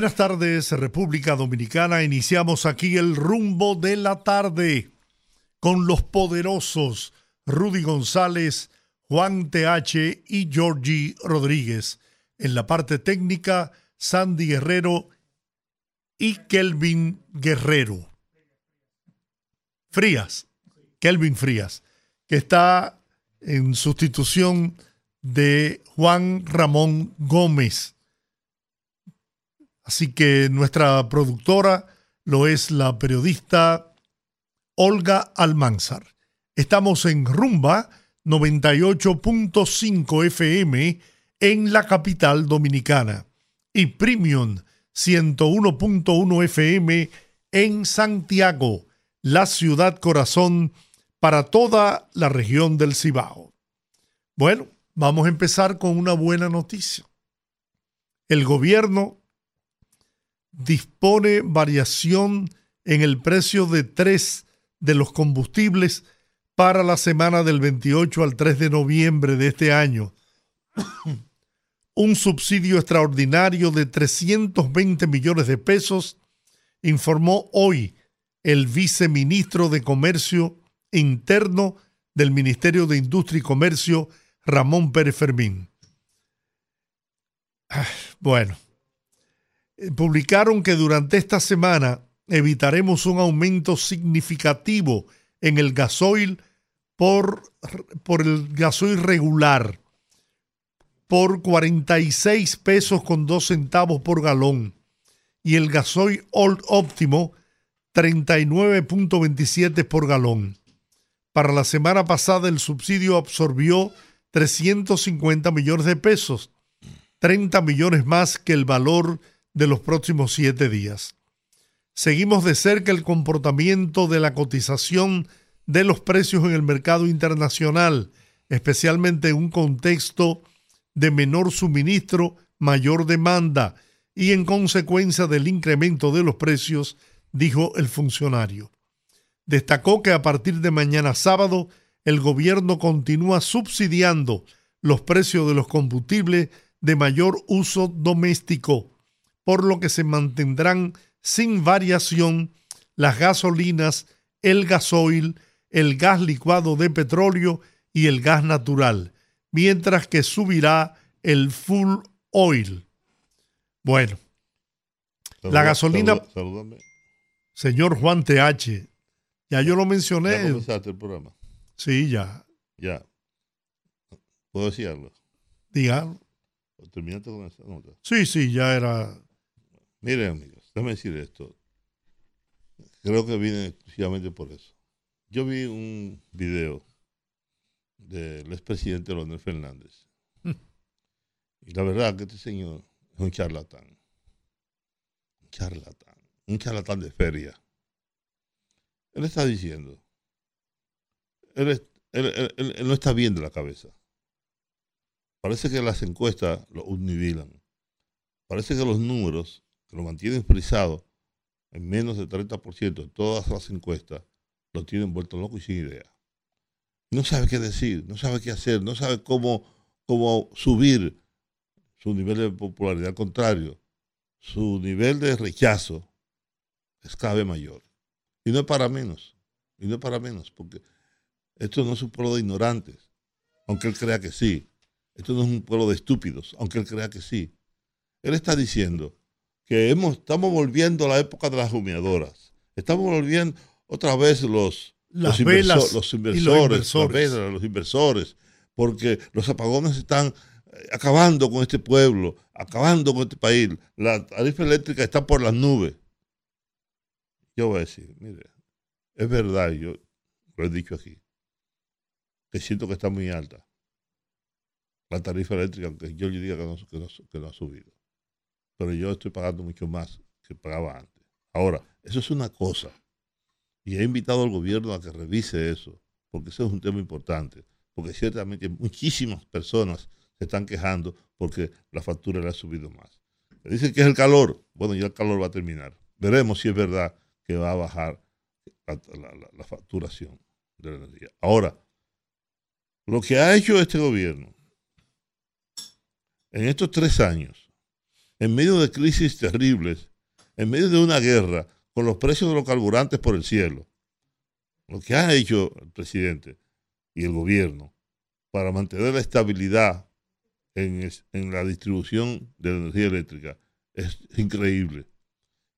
Buenas tardes, República Dominicana. Iniciamos aquí el rumbo de la tarde con los poderosos Rudy González, Juan TH y Georgie Rodríguez. En la parte técnica, Sandy Guerrero y Kelvin Guerrero. Frías, Kelvin Frías, que está en sustitución de Juan Ramón Gómez Así que nuestra productora lo es la periodista Olga Almanzar. Estamos en Rumba 98.5 FM en la capital dominicana y Premium 101.1 FM en Santiago, la ciudad corazón para toda la región del Cibao. Bueno, vamos a empezar con una buena noticia. El gobierno dispone variación en el precio de tres de los combustibles para la semana del 28 al 3 de noviembre de este año. Un subsidio extraordinario de 320 millones de pesos, informó hoy el viceministro de Comercio Interno del Ministerio de Industria y Comercio, Ramón Pérez Fermín. Ah, bueno, publicaron que durante esta semana evitaremos un aumento significativo en el gasoil por, por el gasoil regular por 46 pesos con 2 centavos por galón y el gasoil óptimo 39.27 por galón. Para la semana pasada el subsidio absorbió 350 millones de pesos, 30 millones más que el valor de los próximos siete días. Seguimos de cerca el comportamiento de la cotización de los precios en el mercado internacional, especialmente en un contexto de menor suministro, mayor demanda y en consecuencia del incremento de los precios, dijo el funcionario. Destacó que a partir de mañana sábado el gobierno continúa subsidiando los precios de los combustibles de mayor uso doméstico por lo que se mantendrán sin variación las gasolinas, el gasoil, el gas licuado de petróleo y el gas natural, mientras que subirá el full oil. Bueno, la gasolina... Señor Juan TH, ya yo lo mencioné. ¿Ya comenzaste el programa? Sí, ya. Ya. ¿Puedo decirlo? Dígalo. ¿Terminaste con esa nota? Sí, sí, ya era Miren, amigos, déjame decir esto. Creo que viene exclusivamente por eso. Yo vi un video del expresidente Leonel Fernández. Y la verdad que este señor es un charlatán. Un charlatán. Un charlatán de feria. Él está diciendo. Él, él no está bien de la cabeza. Parece que las encuestas lo univilan. Parece que los números que lo mantienen frisado en menos del 30% en todas las encuestas, lo tienen vuelto loco y sin idea. No sabe qué decir, no sabe qué hacer, no sabe cómo, cómo subir su nivel de popularidad. Al contrario, su nivel de rechazo es cada vez mayor. Y no es para menos, y no es para menos, porque esto no es un pueblo de ignorantes, aunque él crea que sí. Esto no es un pueblo de estúpidos, aunque él crea que sí. Él está diciendo que hemos, estamos volviendo a la época de las humeadoras. Estamos volviendo otra vez los, los, inversores, los inversores, los inversores, porque los apagones están eh, acabando con este pueblo, acabando con este país. La tarifa eléctrica está por las nubes. Yo voy a decir, mire, es verdad, yo lo he dicho aquí, que siento que está muy alta la tarifa eléctrica, aunque yo le diga que no, que no ha subido pero yo estoy pagando mucho más que pagaba antes. Ahora, eso es una cosa. Y he invitado al gobierno a que revise eso, porque eso es un tema importante. Porque ciertamente muchísimas personas se están quejando porque la factura le ha subido más. Dicen que es el calor. Bueno, ya el calor va a terminar. Veremos si es verdad que va a bajar la, facturación de la energía. Ahora, lo que ha hecho este gobierno en estos tres años, en medio de crisis terribles, en medio de una guerra, con los precios de los carburantes por el cielo, lo que ha hecho el presidente y el gobierno para mantener la estabilidad en, la distribución de la energía eléctrica es increíble.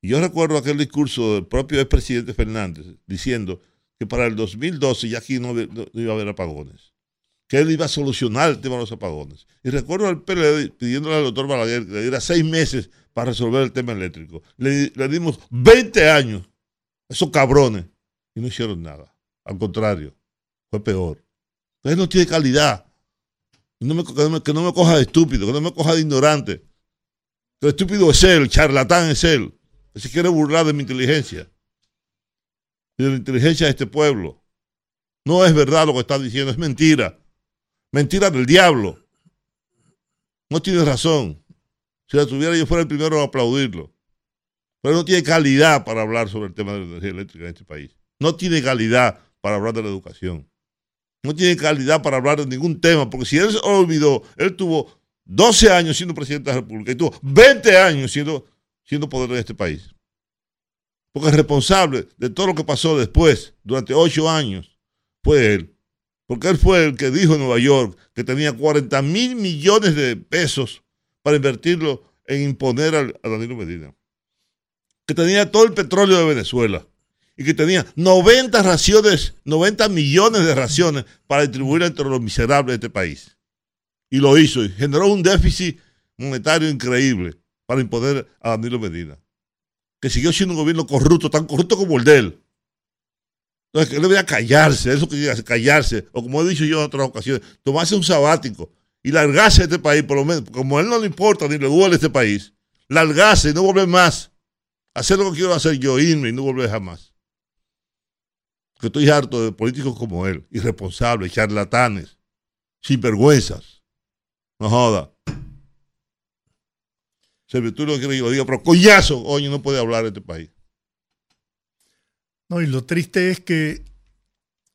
Y yo recuerdo aquel discurso del propio expresidente Fernández diciendo que para el 2012 ya aquí no, iba a haber apagones, que él iba a solucionar el tema de los apagones. Y recuerdo al PLD pidiéndole al doctor Balaguer que le diera seis meses para resolver el tema eléctrico. Le, dimos 20 años, esos cabrones, y no hicieron nada. Al contrario, fue peor. Entonces no tiene calidad. Que, no me, coja de estúpido, que no me coja de ignorante. El estúpido es él, el charlatán es él. Que se quiere burlar de mi inteligencia. Y de la inteligencia de este pueblo. No es verdad lo que está diciendo, es mentira. Mentira del diablo. No tiene razón. Si la tuviera yo fuera el primero a aplaudirlo. Pero no tiene calidad para hablar sobre el tema de la energía eléctrica en este país. No tiene calidad para hablar de la educación no tiene calidad para hablar de ningún tema, porque si él se olvidó, él tuvo 12 años siendo presidente de la República y tuvo 20 años siendo, siendo poder de este país. Porque el responsable de todo lo que pasó después, durante 8 años, fue él. Porque él fue el que dijo en Nueva York que tenía 40 mil millones de pesos para invertirlo en imponer a Danilo Medina. Que tenía todo el petróleo de Venezuela y que tenía 90 raciones, 90 millones de raciones para distribuir entre los miserables de este país. Y lo hizo y generó un déficit monetario increíble para imponer a Danilo Medina, que siguió siendo un gobierno corrupto, tan corrupto como el de él. Entonces, él debía callarse, eso que callarse, o como he dicho yo en otras ocasiones, tomarse un sabático y largarse de este país, por lo menos, como a él no le importa ni le duele este país, largarse y no volver más, hacer lo que quiero hacer yo, irme y no volver jamás que estoy harto de políticos como él, irresponsables, charlatanes, sinvergüenzas. No joda. Se quieres que lo diga, pero coñazo, oye, no puede hablar en este país. No, y lo triste es que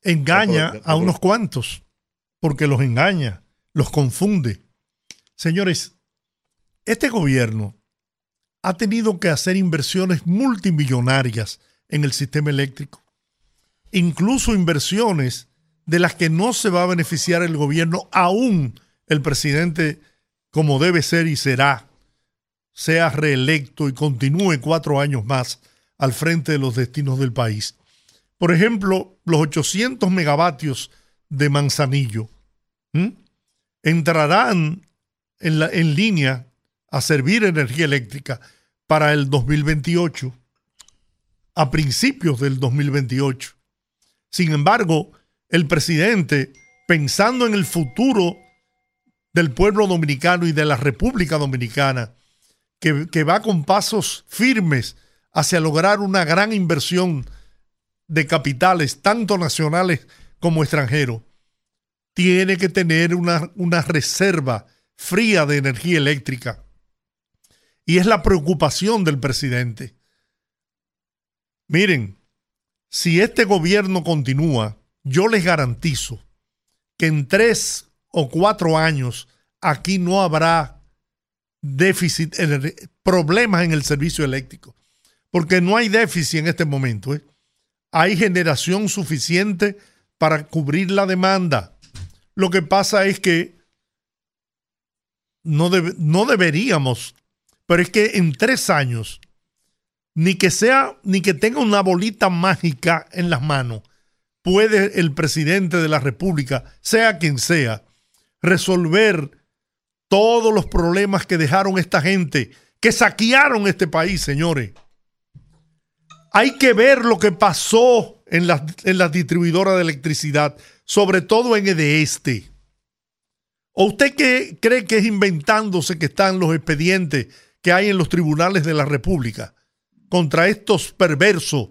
engaña a unos cuantos, porque los engaña, los confunde. Señores, este gobierno ha tenido que hacer inversiones multimillonarias en el sistema eléctrico incluso inversiones de las que no se va a beneficiar el gobierno, aún el presidente, como debe ser y será, sea reelecto y continúe cuatro años más al frente de los destinos del país. Por ejemplo, los 800 megavatios de Manzanillo entrarán en, línea a servir energía eléctrica para el 2028, a principios del 2028. Sin embargo, el presidente, pensando en el futuro del pueblo dominicano y de la República Dominicana, que, va con pasos firmes hacia lograr una gran inversión de capitales, tanto nacionales como extranjeros, tiene que tener una, una reserva fría de energía eléctrica. Y es la preocupación del presidente. Miren, si este gobierno continúa, yo les garantizo que en tres o cuatro años aquí no habrá déficit, problemas en el servicio eléctrico, porque no hay déficit en este momento. ¿eh? Hay generación suficiente para cubrir la demanda. Lo que pasa es que no, no deberíamos, pero es que en tres años ni que sea, ni que tenga una bolita mágica en las manos, puede el presidente de la República, sea quien sea, resolver todos los problemas que dejaron esta gente, que saquearon este país, señores. Hay que ver lo que pasó en las en la distribuidoras de electricidad, sobre todo en el este. ¿O usted cree que es inventándose que están los expedientes que hay en los tribunales de la República? contra estos perversos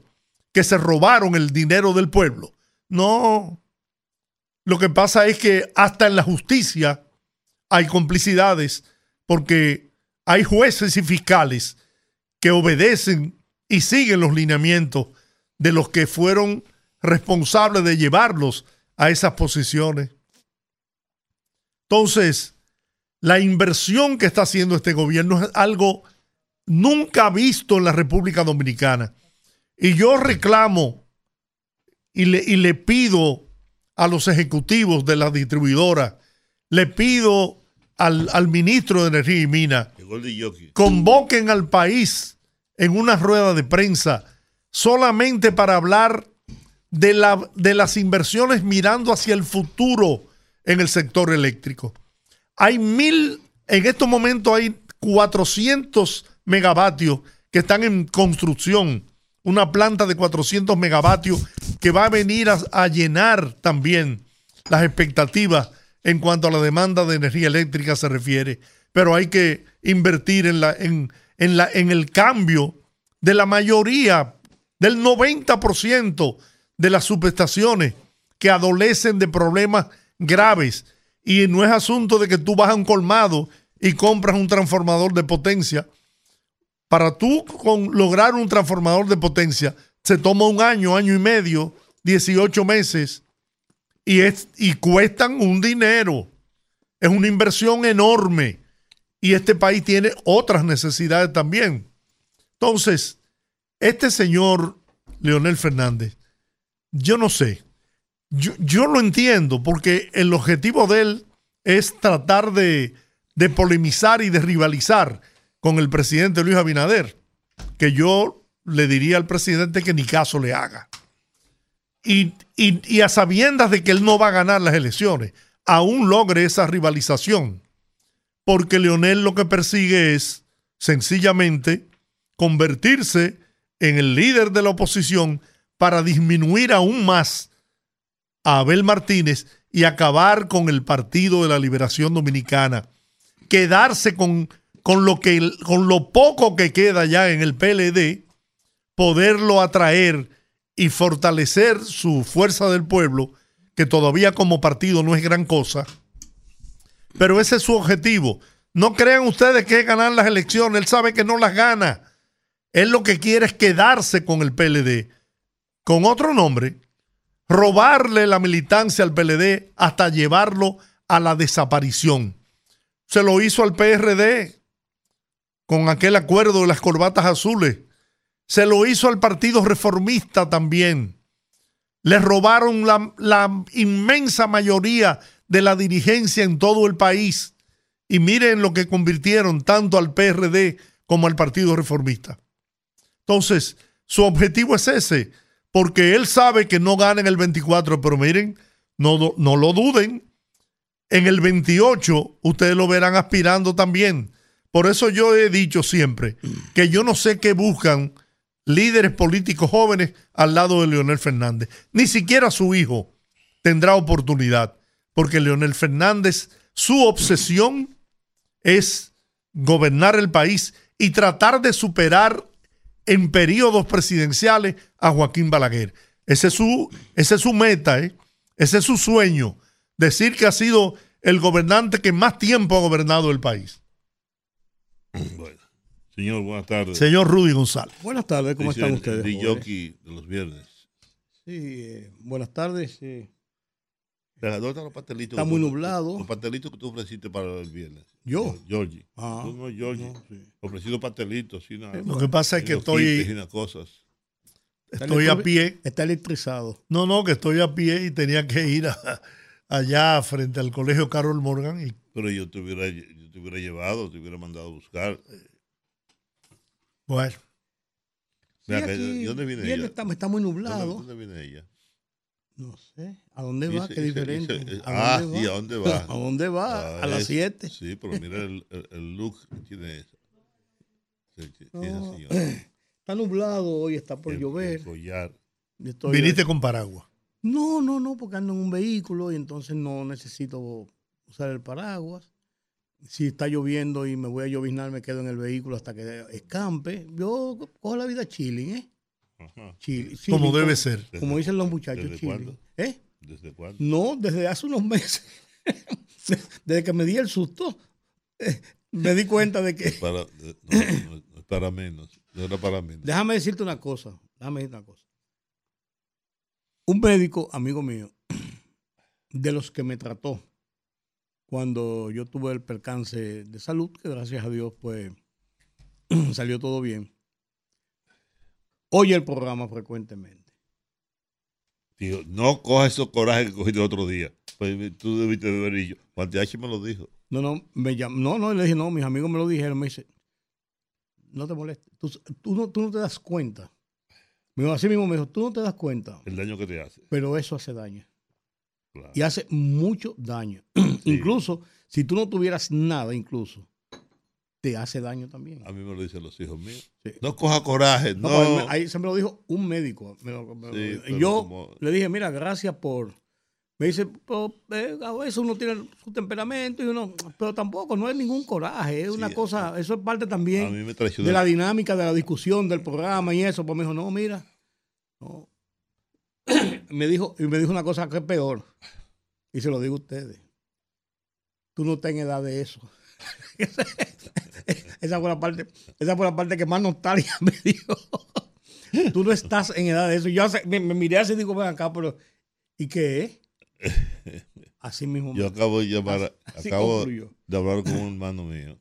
que se robaron el dinero del pueblo. No. Lo que pasa es que hasta en la justicia hay complicidades porque hay jueces y fiscales que obedecen y siguen los lineamientos de los que fueron responsables de llevarlos a esas posiciones. Entonces, la inversión que está haciendo este gobierno es algo nunca visto en la República Dominicana. Y yo reclamo y le, y le pido a los ejecutivos de la distribuidora, le pido al, al ministro de Energía y Mina, convoquen al país en una rueda de prensa solamente para hablar de, la, de las inversiones mirando hacia el futuro en el sector eléctrico. Hay mil, en estos momentos hay 400 megavatios que están en construcción. Una planta de 400 megavatios que va a venir a, llenar también las expectativas en cuanto a la demanda de energía eléctrica se refiere. Pero hay que invertir en, la, en, en, la, en el cambio de la mayoría, del 90% de las subestaciones que adolecen de problemas graves. Y no es asunto de que tú vas a un colmado y compras un transformador de potencia. Para tú con lograr un transformador de potencia, se toma un año, año y medio, 18 meses, y, es, y cuestan un dinero. Es una inversión enorme. Y este país tiene otras necesidades también. Entonces, este señor Leonel Fernández, yo no sé, yo, lo entiendo porque el objetivo de él es tratar de, de polemizar y de rivalizar con el presidente Luis Abinader, que yo le diría al presidente que ni caso le haga. Y, y, a sabiendas de que él no va a ganar las elecciones, aún logre esa rivalización, porque Leonel lo que persigue es sencillamente convertirse en el líder de la oposición para disminuir aún más a Abel Martínez y acabar con el Partido de la Liberación Dominicana. Quedarse con, con, lo, que, con lo poco que queda ya en el PLD, poderlo atraer y fortalecer su fuerza del pueblo, que todavía como partido no es gran cosa. Pero ese es su objetivo. No crean ustedes que es ganar las elecciones. Él sabe que no las gana. Él lo que quiere es quedarse con el PLD. Con otro nombre, robarle la militancia al PLD hasta llevarlo a la desaparición. Se lo hizo al PRD con aquel acuerdo de las corbatas azules. Se lo hizo al Partido Reformista también. Le robaron la, la inmensa mayoría de la dirigencia en todo el país. Y miren lo que convirtieron tanto al PRD como al Partido Reformista. Entonces, su objetivo es ese, porque él sabe que no gana en el 24, pero miren, no, no lo duden, en el 28 ustedes lo verán aspirando también. Por eso yo he dicho siempre que yo no sé qué buscan líderes políticos jóvenes al lado de Leonel Fernández. Ni siquiera su hijo tendrá oportunidad, porque Leonel Fernández, su obsesión es gobernar el país y tratar de superar en periodos presidenciales a Joaquín Balaguer. Ese es su, ese es su meta, ¿eh? ese es su sueño, decir que ha sido el gobernante que más tiempo ha gobernado el país. Bueno, señor, buenas tardes. Señor Rudy González. Buenas tardes, ¿cómo están ustedes? El de los viernes. Sí, eh, buenas tardes. Eh. ¿Dónde están los pastelitos? Está muy nublado. Los pastelitos que tú ofreciste para el viernes. ¿Yo? Georgie. Ah, tú no, Georgie. No, sí. Ofrecido pastelitos. Sí, nada. Lo que pasa es que estoy. cosas. Estoy a pie. Está electrizado. No, no, que estoy a pie y tenía que ir allá frente al colegio Carol Morgan. Y... Pero yo te, hubiera, yo te hubiera llevado, te hubiera mandado a buscar. Bueno. Sí, aquí, ¿Dónde viene ella? Está, está muy nublado. ¿Dónde, ¿Dónde, viene ella? No sé. ¿A dónde va? Qué diferente. ¿A ah, sí, ¿a dónde va? ¿A dónde va? Ah, a las 7. Sí, pero mira el, el, look que tiene esa. No, está nublado hoy, está por llover. ¿Viniste con paraguas? No, no, no, porque ando en un vehículo y entonces no necesito usar el paraguas. si está lloviendo y me voy a lloviznar, me quedo en el vehículo hasta que escampe. Yo cojo la vida chilling, ¿eh? Ajá. Chilling, Como debe ser. Como dicen los muchachos, ¿Desde cuándo? ¿Eh? ¿Desde cuándo? No, desde hace unos meses. desde que me di el susto, eh, me di cuenta de que... Para, no, no, para menos. No era para menos. Déjame decirte una cosa. Déjame decirte una cosa. Un médico, amigo mío, de los que me trató cuando yo tuve el percance de salud, que gracias a Dios, pues salió todo bien. Oye el programa frecuentemente. Digo, no cojas esos corajes que cogiste el otro día. Pues tú debiste de ver y yo. Juan me lo dijo. No, no, me llam- no, no, le dije, no, mis amigos me lo dijeron, me dice, no te molestes, tú, tú no, tú no te das cuenta. Me dijo, así mismo me dijo, tú no te das cuenta, El daño que te hace. pero eso hace daño. Claro. y hace mucho daño. Incluso si tú no tuvieras nada, incluso, te hace daño también. A mí me lo dicen los hijos míos. Sí. No coja coraje. No, No. pues, me- ahí se me lo dijo un médico. me lo- me Sí, yo como- le dije, mira, gracias por... Me dice, pero, eh, a veces uno tiene su temperamento y uno, pero tampoco, no es ningún coraje, es una cosa, eso es parte también de la dinámica de la discusión del programa y eso. Pues me dijo, no, mira, no. me dijo, y me dijo una cosa que es peor, y se lo digo a ustedes. Tú no estás en edad de eso. esa fue la parte, esa fue la parte que más nostalgia me dijo. Tú no estás en edad de eso. Yo hace- me, me miré así y digo, ven acá, pero ¿y qué es? Así mismo. Yo acabo de llamar, así acabo de hablar con un hermano mío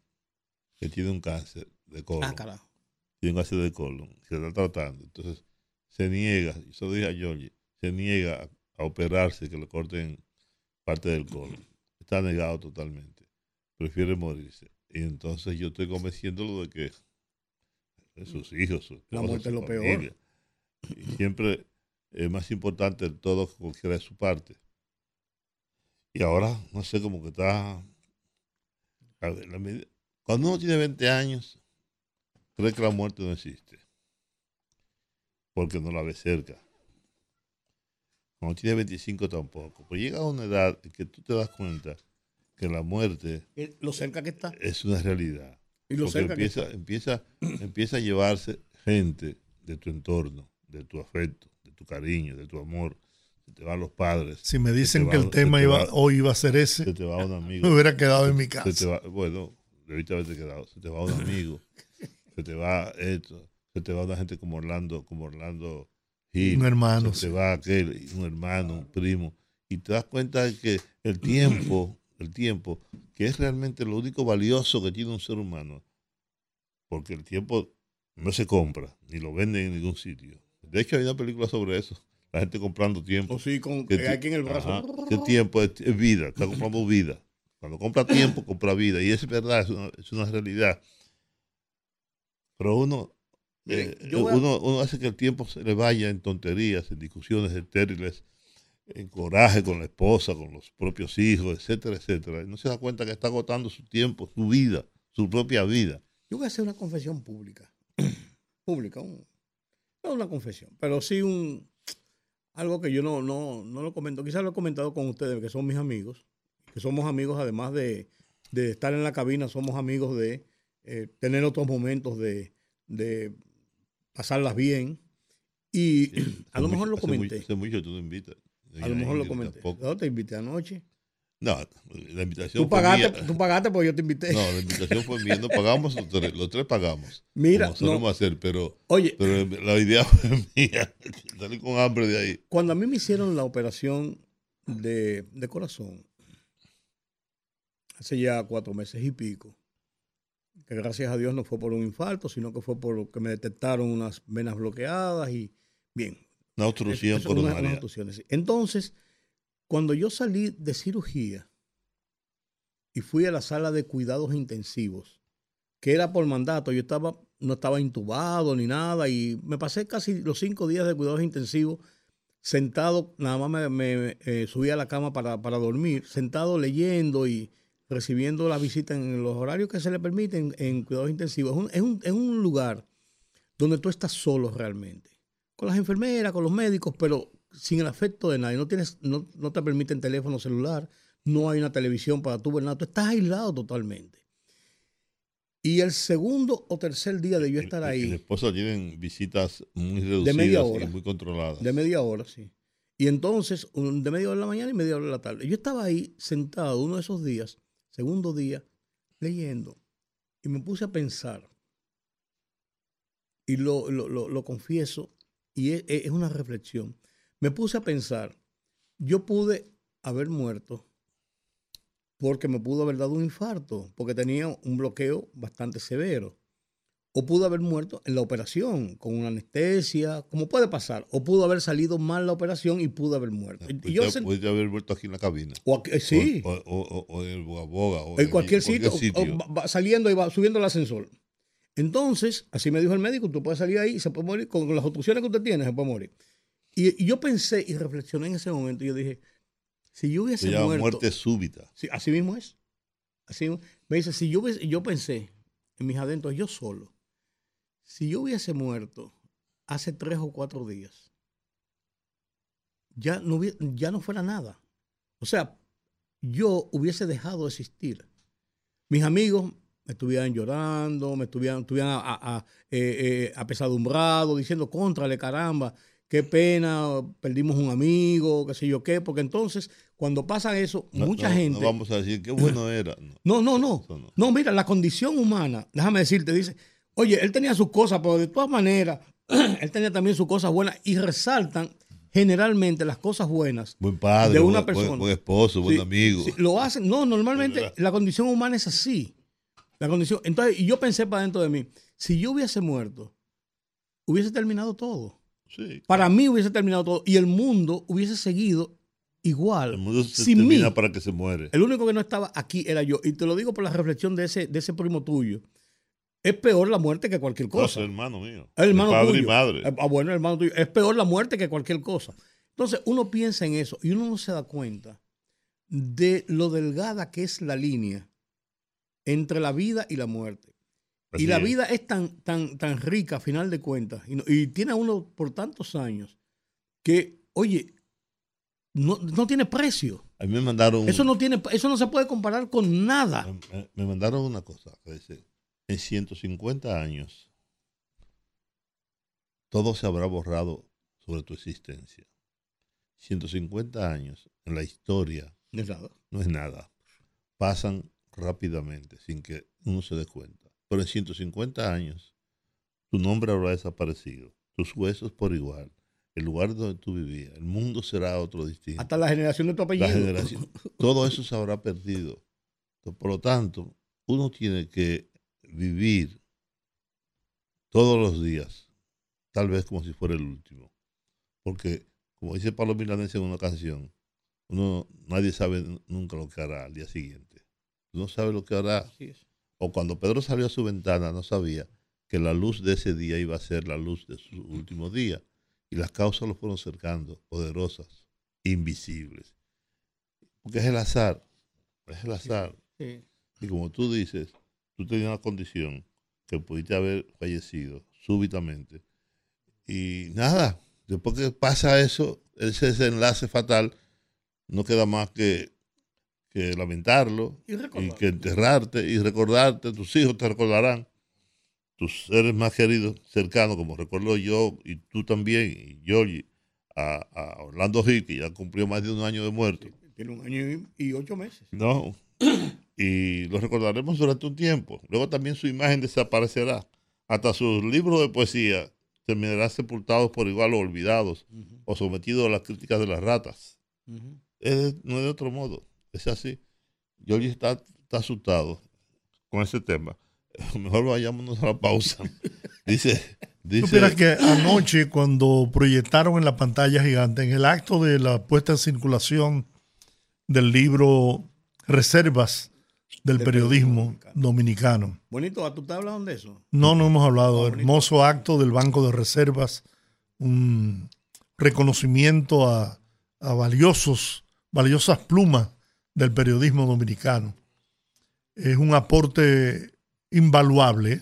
que tiene un cáncer de colon. Ah, carajo. tiene un cáncer de colon. Se está tratando. Entonces, se niega, yo dije a Georgie, se niega a, a operarse, que le corten parte del colon. Está negado totalmente. Prefiere morirse. Y entonces yo estoy convenciéndolo de que de sus hijos, su La muerte es lo peor. Y siempre es más importante el todo que cualquiera de su parte. Y ahora, no sé, como que está... a ver, la medida- Cuando uno tiene 20 años, cree que la muerte no existe. Porque no la ve cerca. Cuando tiene 25 tampoco. Pues llega a una edad en que tú te das cuenta que la muerte Lo cerca que está. es una realidad. Y lo Porque cerca que empieza, está. empieza, empieza a llevarse gente de tu entorno, de tu afecto, de tu cariño, de tu amor. Se te van los padres. Si me dicen que va- el tema te iba, va- hoy iba a ser ese, Se te va un amigo. me hubiera quedado en mi se te casa. va, bueno, debiste haberte quedado. Se te va un amigo. se te va esto. Se te va una gente como Orlando, como Orlando Gil. Un hermano, Se sí. te va aquel, un hermano, un primo. Y te das cuenta de que el tiempo, el tiempo, que es realmente lo único valioso que tiene un ser humano. Porque el tiempo no se compra, ni lo venden en ningún sitio. De hecho, hay una película sobre eso. La gente comprando tiempo. O sí, con ¿Qué eh, ti- aquí en el brazo. Ajá. ¿Qué tiempo? Es, es vida. Está comprando vida. Cuando compra tiempo, compra vida. Y es verdad, es una, es una realidad. Pero uno, Miren, eh, a- uno, uno hace que el tiempo se le vaya en tonterías, en discusiones estériles, en coraje con la esposa, con los propios hijos, etcétera, etcétera. Y no se da cuenta que está agotando su tiempo, su vida, su propia vida. Yo voy a hacer una confesión pública. pública, un- no una confesión, pero sí un algo que yo no, no, no lo comento. Quizás lo he comentado con ustedes, que son mis amigos, que somos amigos además de, de estar en la cabina, somos amigos de eh, tener otros momentos de, de pasarlas bien. Y a lo mejor lo mucho- hace comenté. mucho- Hace mucho tú no invitas. A lo mejor lo comenté. tampoco. Yo te invité anoche. No, la invitación Tú fue pagaste, mía. tú pagaste porque yo te invité. No, la invitación fue mía. No pagamos los tres, los tres pagamos. Mira, como solemos no. hacer, pero, Oye, pero la idea fue mía. Salí con hambre de ahí. Cuando a mí me hicieron la operación de, de corazón, hace ya cuatro meses y pico, que gracias a Dios no fue por un infarto, sino que fue por que me detectaron unas venas bloqueadas y bien. Una obstrucción unas coronaria. obstrucciones. Entonces, cuando yo salí de cirugía y fui a la sala de cuidados intensivos, que era por mandato, yo estaba, no estaba intubado ni nada, y me pasé casi los cinco días de cuidados intensivos sentado, nada más me, me, eh, subí a la cama para, para dormir, sentado leyendo y recibiendo la visita en los horarios que se le permiten en cuidados intensivos. Es un, es un, es un lugar donde tú estás solo realmente, con las enfermeras, con los médicos, pero sin el afecto de nadie. No, tienes, no, no te permiten teléfono celular, no hay una televisión para tu ver nada, tú estás aislado totalmente. Y el segundo o tercer día de yo estar Mi ahí, esposa tienen visitas muy reducidas media hora. y muy controladas. de media hora, sí. Y entonces, de media hora de la mañana y media hora de la tarde. Yo estaba ahí sentado uno de esos días, segundo día, leyendo. Y me puse a pensar. Y lo, lo- lo- lo confieso, y es, es una reflexión. Me puse a pensar, yo pude haber muerto porque me pudo haber dado un infarto, porque tenía un bloqueo bastante severo. O pudo haber muerto en la operación, con una anestesia, como puede pasar. O pudo haber salido mal la operación y pudo haber muerto. Y yo Pudiste, sent- pudiste haber vuelto aquí en la cabina. o aquí- eh, sí, O, o, o- o en el Boga Boga. O en cualquier sitio, saliendo y va subiendo el ascensor. Entonces, así me dijo el médico, tú puedes salir ahí y se puede morir, con las obstrucciones que usted tiene, se puede morir. Y, y yo pensé y reflexioné en ese momento y yo dije, si yo hubiese Se muerto... muerte súbita. Sí, así mismo es. Así mismo. Me dice, si yo, hubiese- yo pensé en mis adentros, yo solo, si yo hubiese muerto hace tres o cuatro días, ya no, hubie- ya no fuera nada. O sea, yo hubiese dejado de existir. Mis amigos me estuvieran llorando, me estuvieran, estuvieran a- a- a- eh, eh, apesadumbrados, diciendo, contrale caramba, qué pena, perdimos un amigo, qué sé yo qué, porque entonces, cuando pasa eso, No- mucha no- gente... No vamos a decir qué bueno era. No. No, no, no. Mira, la condición humana, déjame decirte, dice, oye, él tenía sus cosas, pero de todas maneras, él tenía también sus cosas buenas y resaltan generalmente las cosas buenas. Buen padre, De una buen, persona. buen esposo, buen Sí, amigo. sí, lo hacen, no, normalmente la condición humana es así. La condición, entonces, y yo pensé para dentro de mí, si yo hubiese muerto, hubiese terminado todo. Sí. Para mí hubiese terminado todo y el mundo hubiese seguido igual. El mundo se sin termina mí. para que se muere. El único que no estaba aquí era yo. Y te lo digo por la reflexión de ese, de ese primo tuyo. Es peor la muerte que cualquier No, es cosa. hermano mío. El hermano padre tuyo. y madre. Eh, Ah, bueno, el hermano tuyo. Es peor la muerte que cualquier cosa. Entonces, uno piensa en eso y uno no se da cuenta de lo delgada que es la línea entre la vida y la muerte. Así y la es. vida es tan, tan, tan rica a final de cuentas. Y, no- y tiene a uno por tantos años que, oye, no, no tiene precio. A mí me mandaron, Eso no tiene, eso no se puede comparar con nada. me, me mandaron una cosa. dice, en 150 años, todo se habrá borrado sobre tu existencia. 150 años en la historia No es nada. no es nada. Pasan rápidamente sin que uno se dé cuenta. Pero en 150 años, tu nombre habrá desaparecido, tus huesos por igual, el lugar donde tú vivías, el mundo será otro distinto. Hasta la generación de tu apellido. La generación, todo eso se habrá perdido. Por lo tanto, uno tiene que vivir todos los días, tal vez como si fuera el último. Porque, como dice Pablo Milanés en una canción, uno, nadie sabe nunca lo que hará al día siguiente. No sabe lo que hará. O cuando Pedro salió a su ventana, no sabía que la luz de ese día iba a ser la luz de su último día. Y las causas lo fueron cercando, poderosas, invisibles. Porque es el azar, es el azar. Sí. Y como tú dices, tú tenías una condición que pudiste haber fallecido súbitamente. Y nada, después que pasa eso, ese desenlace fatal, no queda más que, que lamentarlo Y que enterrarte y recordarte, tus hijos te recordarán, tus seres más queridos, cercanos, como recuerdo yo y tú también, y Giorgi, a, a Orlando Gil, que ya cumplió más de un año de muerto. Tiene un año y, ocho meses. No. Y lo recordaremos durante un tiempo. Luego también su imagen desaparecerá. Hasta sus libros de poesía terminarán sepultados por igual o olvidados o sometidos a las críticas de las ratas. Es- no es de otro modo. Es así. Georgie está, está asustado con ese tema. Mejor vayámonos a la pausa. Dice, dice Supieras que anoche, cuando proyectaron en la pantalla gigante, en el acto de la puesta en circulación del libro Reservas del periodismo periodismo dominicano. Bonito, ¿tú estás hablando de eso? No, no hemos hablado. Ah. Hermoso acto del Banco de Reservas, un reconocimiento a, a valiosos, valiosas plumas del periodismo dominicano. Es un aporte invaluable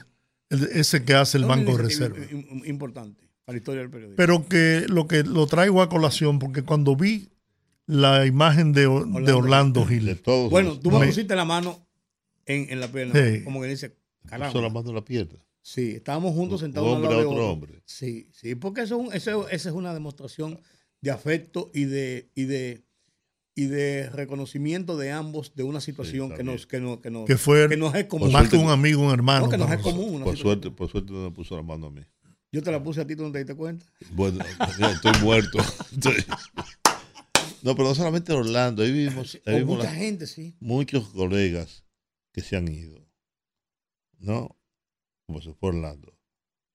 ese que hace el Banco de im- Importante para la historia del periodismo. Pero que lo que lo traigo a colación, porque cuando vi la imagen de, de Orlando Orlando De Gil. todos. Bueno, tú me Me- pusiste la mano en, en la pierna, Sí. como que dice, Caramba. caramba. la mano en la pierna. Sí, estábamos juntos Un sentados al hombre a otro hombre. Sí, sí, porque eso, es un- eso- esa es una demostración de afecto y de, y de, y de reconocimiento de ambos de una situación que, nos, que, nos, que, nos, Que fue que nos es común. Más que un amigo, un hermano. No, que nos es nosotros. común. Por suerte, por suerte no me puso la mano a mí. Yo te la puse a ti, tú no te diste cuenta. Bueno, ya estoy muerto. Estoy- No, pero no solamente en Orlando, ahí vimos, ahí O vimos mucha gente, sí. muchos colegas que se han ido, ¿no? Como se fue Orlando.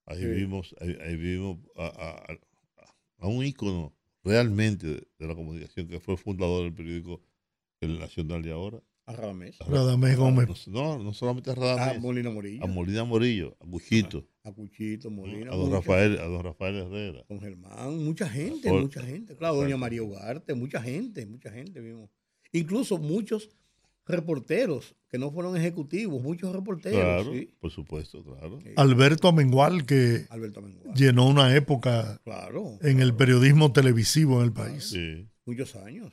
Ahí Sí. vimos, ahí, ahí vimos a, a- a- a un ícono realmente de, la comunicación que fue fundador del periódico El Nacional de ahora. A Radamés. Radamés Gómez. No, no solamente a A Radamés, Molina Morillo. a Molina Morillo, a Cuchito, A Cuchito, Molina. a don mucha- Rafael, a don Rafael Herrera. Don Germán, mucha gente, mucha gente. Claro, doña. María Ugarte, mucha gente, mucha gente vimos. Incluso muchos reporteros que no fueron ejecutivos, muchos reporteros. Claro, sí. por supuesto, claro. Alberto Amengual, que Alberto Amengual. llenó una época Claro. en el periodismo televisivo en el país. Sí. Muchos años.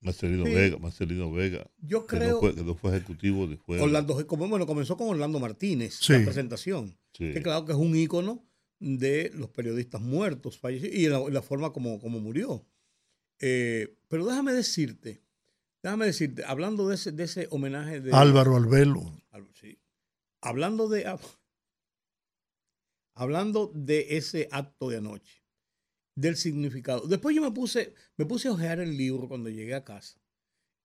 Marcelino Sí. Vega, Marcelino Vega, Yo que no, creo. fue, que no fue ejecutivo fue. Orlando, como, bueno, comenzó con Orlando Martínez, Sí. la presentación. Sí. Que claro que es un ícono de los periodistas muertos, fallecidos, y la, la forma como, como murió. Eh, pero déjame decirte, déjame decirte, hablando de ese, de ese homenaje de Álvaro Albelo. Al- sí. Hablando de ah, hablando de ese acto de anoche, del significado. Después yo me puse, me puse a ojear el libro cuando llegué a casa.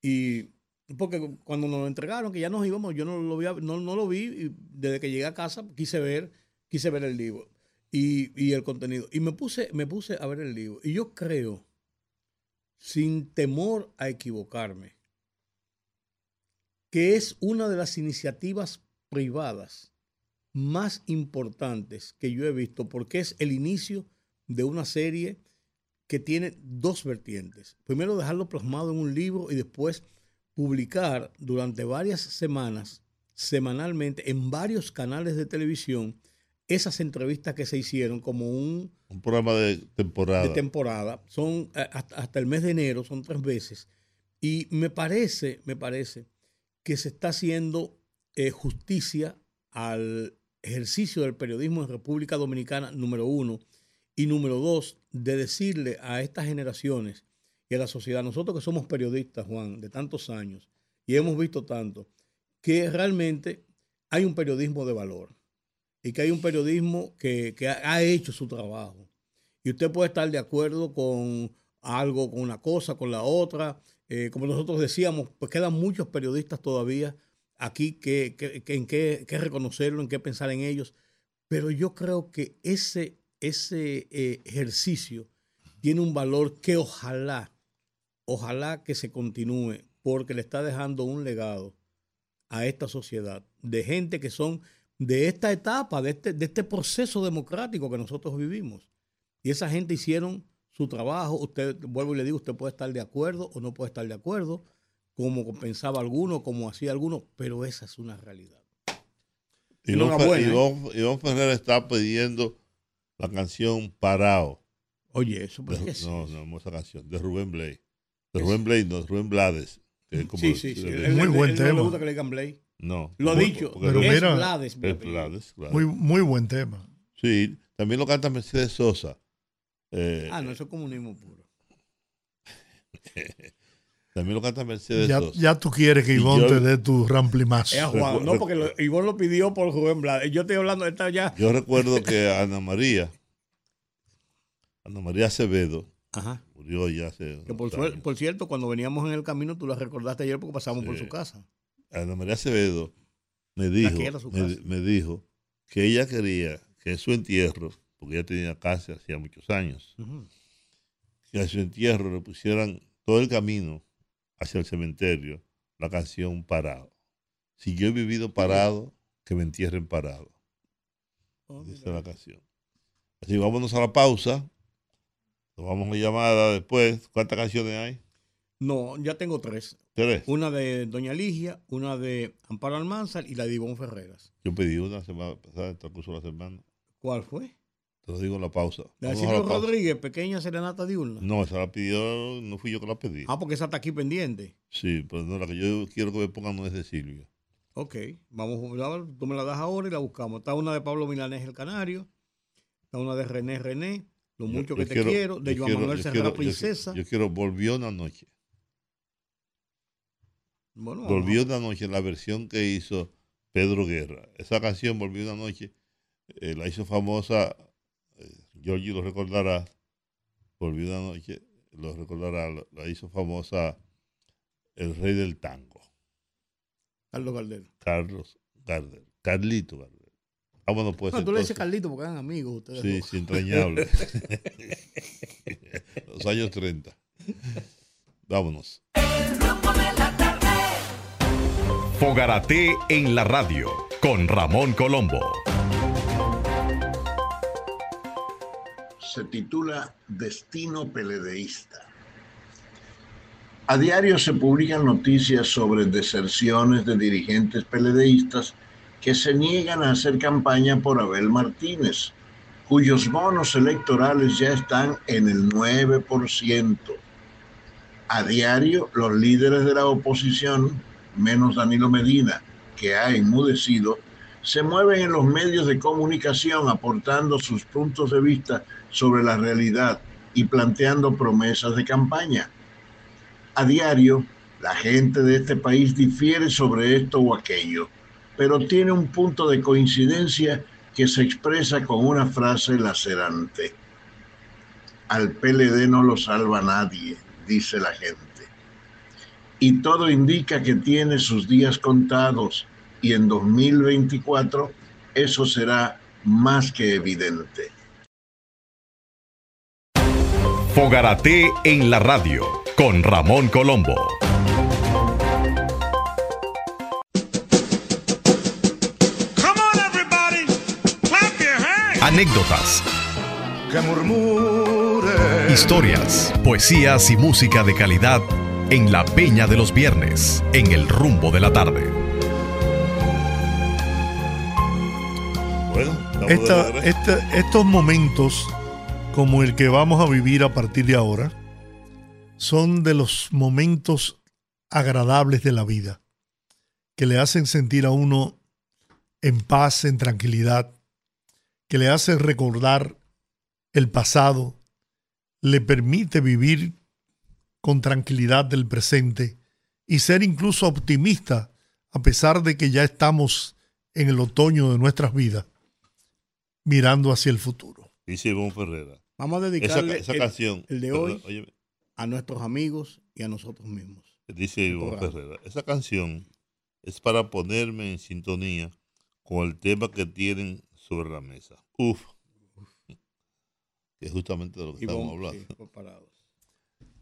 Y porque cuando nos lo entregaron, que ya nos íbamos, yo no lo vi, no, no lo vi y desde que llegué a casa quise ver, quise ver el libro y, y el contenido. Y me puse, me puse a ver el libro. Y yo creo, sin temor a equivocarme, que es una de las iniciativas privadas más importantes que yo he visto, porque es el inicio de una serie que tiene dos vertientes. Primero dejarlo plasmado en un libro y después publicar durante varias semanas, semanalmente, en varios canales de televisión, esas entrevistas que se hicieron como un Un programa de temporada. de temporada. Son eh, hasta, hasta el mes de enero, son tres veces. Y me parece, me parece que se está haciendo eh, justicia al ejercicio del periodismo en República Dominicana, número uno. Y número dos, de decirle a estas generaciones y a la sociedad, nosotros que somos periodistas, Juan, de tantos años, y hemos visto tanto, que realmente hay un periodismo de valor y que hay un periodismo que, que ha, hecho su trabajo. Y usted puede estar de acuerdo con algo, con una cosa, con la otra. Eh, como nosotros decíamos, pues quedan muchos periodistas todavía aquí que, que- que en qué, qué reconocerlo, en qué pensar en ellos. Pero yo creo que ese, ese eh, ejercicio tiene un valor que ojalá, ojalá que se continúe, porque le está dejando un legado a esta sociedad de gente que son de esta etapa, de este, de este proceso democrático que nosotros vivimos. Y esa gente hicieron su trabajo. Usted, vuelvo y le digo, usted puede estar de acuerdo o no puede estar de acuerdo, como pensaba alguno, como hacía alguno, pero esa es una realidad. Iván, Enhorabuena, Fer- ¿eh? Iván- Iván Ferrer está pidiendo la canción Parao. Oye, eso De- pues sí. no, esa canción, de Rubén Blade. De Es- Rubén Blade, no, de Rubén Blades. que es como- Sí, sí, sí. de- Él- Muy buen él No le tema. gusta que le digan Blade. No. Lo ha porque- dicho. Pero es mira, Blades, es Blades. Claro. Muy, muy buen tema. Sí, también lo canta Mercedes Sosa. Eh, Ah, no, eso es comunismo puro. También lo canta Mercedes Ya, Sosa. ya tú quieres que Ivonne te dé tu ramplimazo. Juan, no, porque lo, Ivonne lo pidió por Rubén Blades. Yo estoy hablando, esta ya. Yo recuerdo que Ana María, Ana María Acevedo, Ajá. murió ya hace. Que por, por cierto, cuando veníamos en el camino, tú la recordaste ayer porque pasamos por su casa. Ana María Acevedo me dijo, me, casa. me dijo que ella quería que en su entierro, porque ella tenía cáncer hacía muchos años, que a su entierro le pusieran todo el camino hacia el cementerio la canción Parado. Si yo he vivido parado, que me entierren parado. Oh, Dice mira. la canción. Así vámonos a la pausa. Nos vamos a llamada después. ¿Cuántas canciones hay? No, ya tengo tres. Tres. Una de Doña Ligia, una de Amparo Almanzar y la de Ivonne Ferreras. Yo pedí una semana pasada, transcurso de la semana. ¿Cuál fue? Te lo digo en la pausa. Silvio la pausa. Rodríguez, pequeña serenata diurna. No, esa la pidió, no fui yo que la pedí. Ah, porque esa está aquí pendiente. Sí, pero no, la que yo quiero que me pongan no es de Silvio. Ok, vamos, tú me la das ahora y la buscamos. Está una de Pablo Milanés el Canario, está una de René René, Lo mucho yo que te quiero- quiero, de Joan Manuel Serra yo- Princesa. Yo, quiero Volvió una noche. Bueno, Volvió una noche, la versión que hizo Pedro Guerra. Esa canción, Volvió una noche, eh, la hizo famosa, eh, Giorgi lo recordará, Volvió una noche, lo recordará, lo- la hizo famosa el rey del tango, Carlos Gardel. Carlos Gardel, Carlito Gardel. Ah, bueno, pues No, tú le dices Carlito porque eran amigos ustedes. Sí, sí, entrañable. Los años 30. Vámonos. Fogarate en la radio con Ramón Colombo. se titula Destino Peledeísta. A diario se publican noticias sobre deserciones de dirigentes peledeístas que se niegan a hacer campaña por Abel Martínez, cuyos bonos electorales ya están en el 9%. A diario, los líderes de la oposición, menos Danilo Medina, que ha enmudecido, se mueven en los medios de comunicación aportando sus puntos de vista sobre la realidad y planteando promesas de campaña. A diario, la gente de este país difiere sobre esto o aquello, pero tiene un punto de coincidencia que se expresa con una frase lacerante. Al PLD no lo salva nadie, dice la gente. Y todo indica que tiene sus días contados y en 2024 eso será más que evidente. Fogarate en la radio con Ramón Colombo. Come on, everybody, clap your hands. Anécdotas, Que murmure. historias, poesías y música de calidad en la Peña de los Viernes, en el rumbo de la tarde. Bueno, Esta- estos momentos, como el que vamos a vivir a partir de ahora, son de los momentos agradables de la vida, que le hacen sentir a uno en paz, en tranquilidad, que le hacen recordar el pasado, le permite vivir con tranquilidad del presente y ser incluso optimista a pesar de que ya estamos en el otoño de nuestras vidas mirando hacia el futuro. Dice Ivonne Ferrera. Vamos a dedicarle esa el, canción. el de hoy a nuestros amigos y a nosotros mismos. dice Ivonne. Ferrera. Esa canción es para ponerme en sintonía con el tema que tienen sobre la mesa. Uf. Que es justamente de lo que Y estamos hablando. sí, preparados.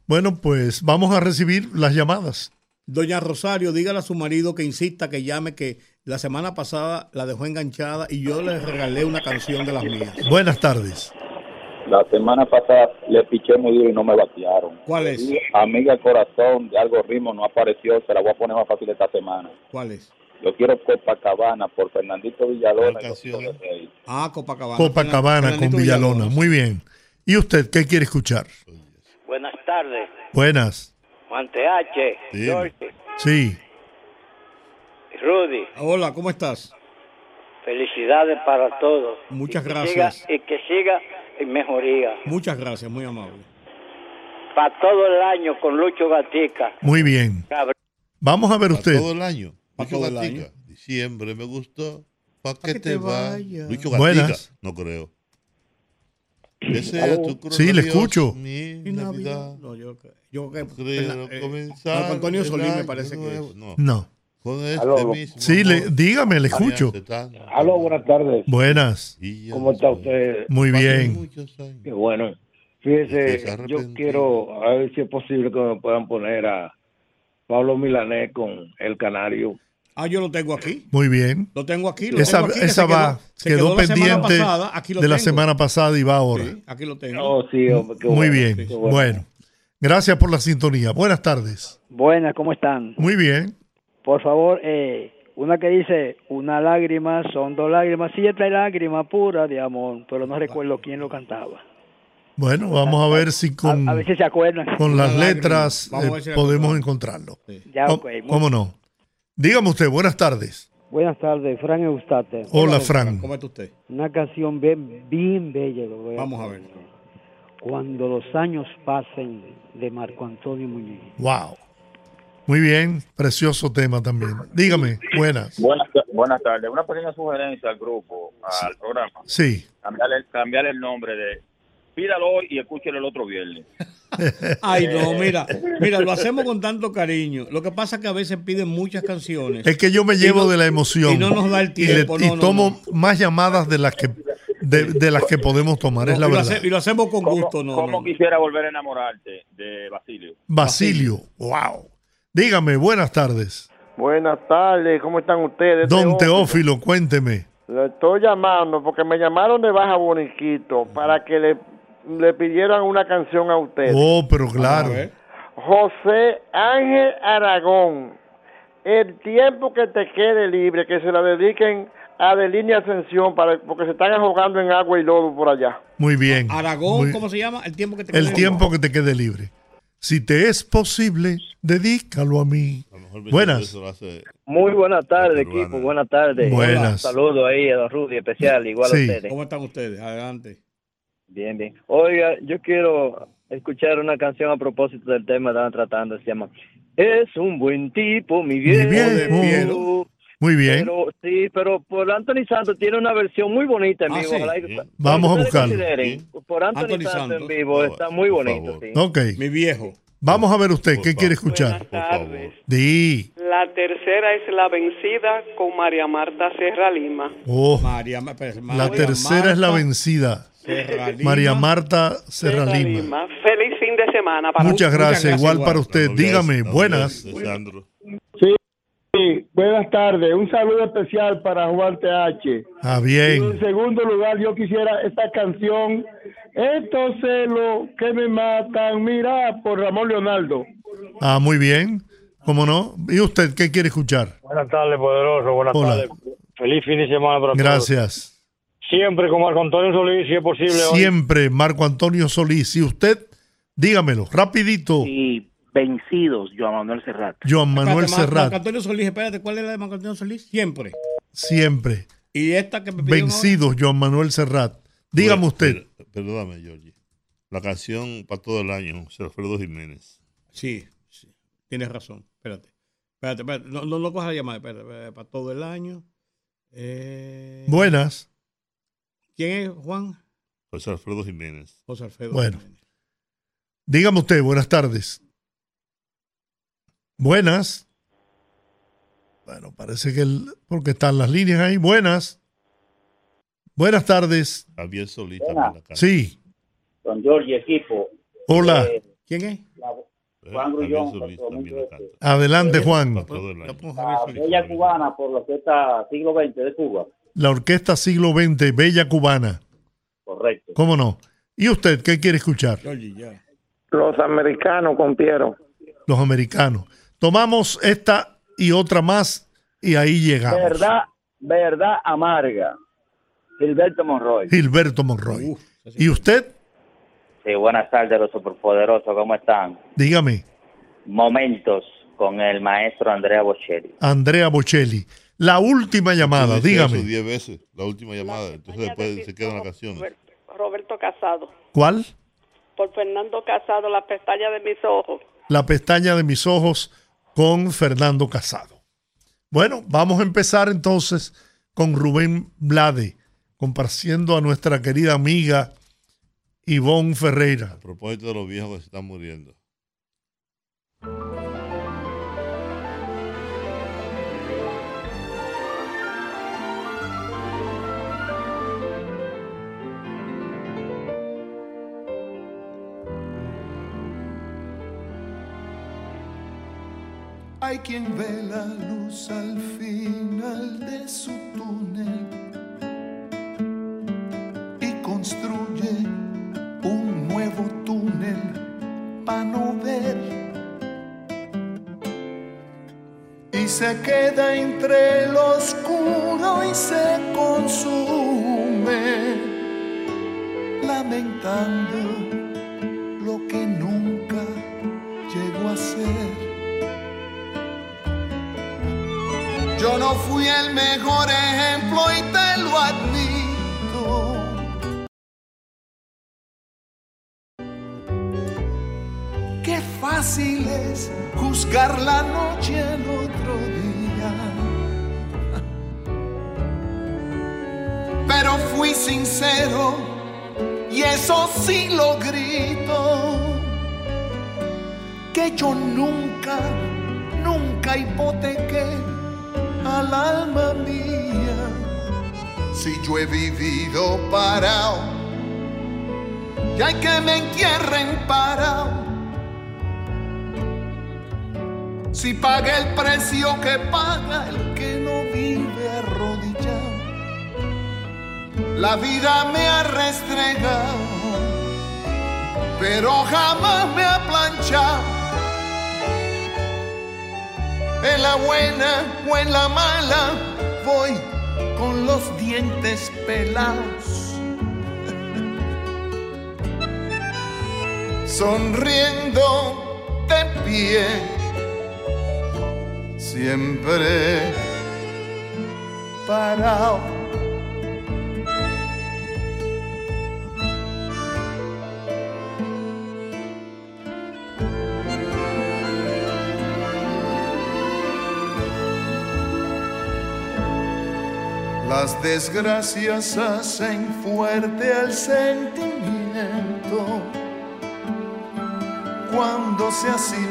Bueno, pues vamos a recibir las llamadas. Doña Rosario, dígale a su marido que insista, que llame, que la semana pasada la dejó enganchada y yo le regalé una canción de las mías. Buenas tardes. La semana pasada le piché muy duro y no me batearon. ¿Cuál es? Y Amiga Corazón de Algo Ritmo no apareció, se la voy a poner más fácil esta semana. ¿Cuál es? Yo quiero Copacabana por Fernandito Villalona. ¿Cuál y los canción? Ah, Copacabana. Copacabana Fernandito con Villalona. Muy bien. ¿Y usted qué quiere escuchar? Buenas tardes, Buenas. Juan TH, Sí. Rudy, Hola, ¿cómo estás? felicidades para todos. Muchas Y gracias. siga- y que siga en mejoría. Muchas gracias, muy amable. Para todo el año con Lucho Gatica. Muy bien. Cabrón. Vamos a ver Para usted. todo el año. Pa' Lucho todo el Gatica. año. Diciembre me gustó. ¿Para que, que te te vayas. Lucho Gatica. Buenas. No creo. Que sea tu cruz Sí, le escucho. Mi Navidad. No, yo, yo creo que. Creo eh, comenzar Marco Antonio Solís me parece que es. No, No. con este Aló. mismo Sí, le, dígame, le escucho. Aló, buenas tardes. Buenas. ¿Cómo está usted? Muy bien. Qué bueno. Fíjese, yo quiero a ver si es posible que me puedan poner a Pablo Milanés con El Canario. Ah, yo lo tengo aquí. Muy bien. Lo tengo aquí. Lo Esa, tengo aquí, que esa se va, se quedó, pendiente pasada, aquí lo de la semana pasada y va ahora. Sí, aquí lo tengo. Oh, sí, qué Muy bueno, bien. Bueno. Gracias por la sintonía. Buenas tardes. Buenas, ¿cómo están? Muy bien. Por favor, eh, Una que dice, una lágrima son dos lágrimas, sí, esta es lágrima pura de amor, pero no recuerdo quién lo cantaba. Bueno, vamos a ver si con, A ver si se acuerdan. con las letras eh, podemos encontrarlo. Ya, ¿Cómo- ok, muy- ¿Cómo no? Dígame usted, buenas tardes. Buenas tardes, Fran Eustate. Hola, Fran. ¿Cómo está usted? Una canción bien, bien bella. lo voy Vamos a ver. Cuando los años pasen de Marco Antonio Muñiz. Wow. Muy bien, precioso tema también. Dígame, buenas. Buenas, buenas tardes. Una pequeña sugerencia al grupo, al programa. Sí. Cambiarle, cambiarle el nombre de Pídalo hoy y escúchelo el otro viernes. Ay, no, mira, mira, lo hacemos con tanto cariño. Lo que pasa es que a veces piden muchas canciones. Es que yo me llevo no- de la emoción. Y no nos da el y, le- tiempo. y no, tomo no. más llamadas de las que de, de las que podemos tomar, es la y, lo verdad. hace- y lo hacemos con ¿Cómo, gusto, no. cómo no. quisiera volver a enamorarte de Basilio? Basilio, wow. Dígame, buenas tardes. Buenas tardes, ¿cómo están ustedes? Don Teófilo. Teófilo, cuénteme. Le estoy llamando porque me llamaron de Baja Boniquito para que le, le pidieran una canción a ustedes. Oh, pero claro. José Ángel Aragón, el tiempo que te quede libre, que se la dediquen a Adelina Ascensión para, porque se están ahogando en agua y lodo por allá. Muy bien. Aragón, Muy- ¿cómo se llama? El tiempo que te el quede tiempo que te quede libre. Si te es posible, dedícalo a mí. Buenas. Muy buenas tardes, equipo. Buenas tardes. Buenas. Saludos ahí a Don Rudy, especial, igual Sí. a ustedes. ¿Cómo están ustedes? Adelante. Bien, bien. Oiga, yo quiero escuchar una canción a propósito del tema que estaban tratando. Se llama Es un buen tipo, mi viejo. viejo. Muy bien. Pero, sí, pero por Anthony Santos tiene una versión muy bonita en Ah, vivo. sí. Ojalá que- Vamos a buscarlo. consideren, Por Anthony, Anthony Santos, en vivo está muy bonito. Sí. Ok. Mi viejo. Vamos a ver usted, ¿qué quiere escuchar? tardes. Di. La tercera es La Vencida con María Marta Serra Lima. Oh, María, espérate, la tercera es la vencida. Serra Lima. María Marta Serra Serra Lima. Lima. Feliz fin de semana para Muchas gracias, igual para usted. Dígame, buenas. Sí, sí, buenas tardes. Un saludo especial para Juan TH. Ah, Y bien. en segundo lugar, yo quisiera esta canción, Estos celos que me matan, mira, por Ramón Leonardo. Ah, muy bien. ¿Cómo no? ¿Y usted qué quiere escuchar? Buenas tardes, poderoso. Buenas Hola. tardes. Feliz fin de semana para todos. Gracias. Siempre con Marco Antonio Solís, si es posible. hoy. Siempre Marco Antonio Solís. Y usted, dígamelo, rapidito. Y vencidos, Joan Manuel Serrat. Joan Manuel Espérate, Serrat. Marco Antonio Solís, espérate, ¿cuál es la de Marco Antonio Solís? Siempre. Siempre. Y esta que me Vencidos, Joan Manuel Serrat. Dígame usted. Per- Perdóname, Georgie. La canción para todo el año, José Alfredo Jiménez. Sí, sí, tienes razón. Espérate. Espérate, espérate. No, no, no cojas la llamada. Espérate, espérate, para todo el año. Eh, Buenas. ¿Quién es Juan? José Alfredo Jiménez. José Alfredo. Bueno. Dígame usted, buenas tardes. Buenas. Bueno, parece que el, porque están las líneas ahí. Buenas. Buenas tardes. Javier Solís. Sí. Don George, equipo. Hola. Eh, ¿Quién es? la- Eh, Juan Grullón. Solís Este. Adelante, Juan. El año. La bella cubana por la orquesta siglo XX de Cuba. La Orquesta Siglo XX, Bella Cubana. Correcto. ¿Cómo no? ¿Y usted qué quiere escuchar? Los americanos con Piero. Los americanos. Tomamos esta y otra más y ahí llegamos. Verdad, verdad amarga. Gilberto Monroy. Gilberto Monroy. ¿Y usted? Sí, buenas tardes, los superpoderosos. ¿Cómo están? Dígame, Momentos con el maestro Andrea Bocelli. Andrea Bocelli. La última llamada, dígame. eso diez veces, la última llamada. Entonces después se quedan las canciones. Roberto Casado. ¿Cuál? Por Fernando Casado, La pestaña de mis ojos. La pestaña de mis ojos con Fernando Casado. Bueno, vamos a empezar entonces con Rubén Blade, comparciendo a nuestra querida amiga Ivonne Ferreira. A propósito de los viejos que se están muriendo. Hay quien ve la luz al final de su túnel un nuevo túnel para no ver. Y se queda entre lo oscuro y se consume, lamentando lo que nunca llegó a ser. Yo no fui el mejor ejemplo y te lo admito. Fácil es juzgar la noche al otro día. Pero fui sincero y eso sí lo grito. Que yo nunca, nunca hipotequé al alma mía. Si yo he vivido parado, y hay que me entierren parado. Si pagué el precio que paga el que no vive arrodillado, la vida me ha restregado, pero jamás me ha planchado. En la buena o en la mala, voy con los dientes pelados. Sonriendo de pie, siempre parado. Las desgracias hacen fuerte al sentimiento cuando se asimila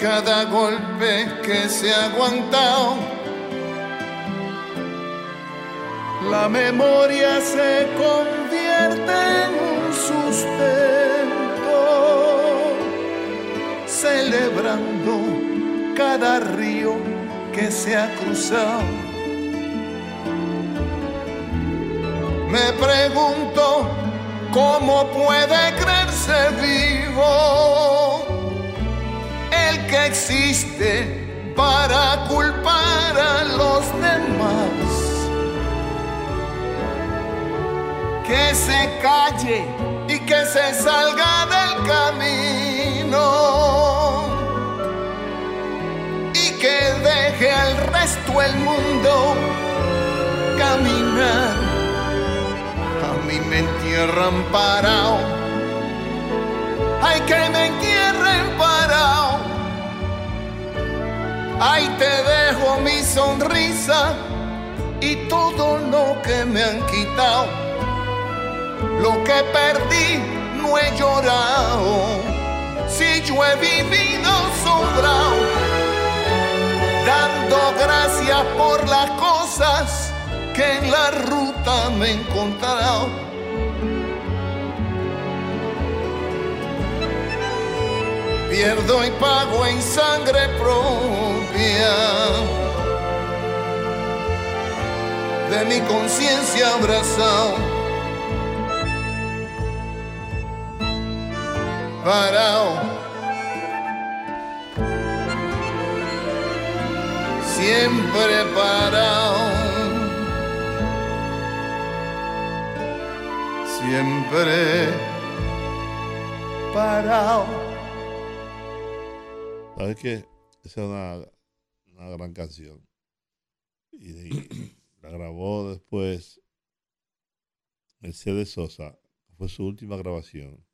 cada golpe que se ha aguantado. La memoria se convierte en un sustento, celebrando cada río que se ha cruzado. Me pregunto cómo puede creerse vivo que existe para culpar a los demás. Que se calle y que se salga del camino y que deje al resto el mundo caminar mí me entierran parado. Ay, que me entierren Ay, te dejo mi sonrisa y todo lo que me han quitado. Lo que perdí no he llorado. Si yo he vivido sobrado, dando gracias por las cosas que en la ruta me he encontrado. Pierdo y pago en sangre propia de mi conciencia abrazado. Parado. Siempre parado. siempre parado. ¿Sabes qué? Esa es una, una gran canción. Y, y la grabó después Mercedes Sosa. Fue su última grabación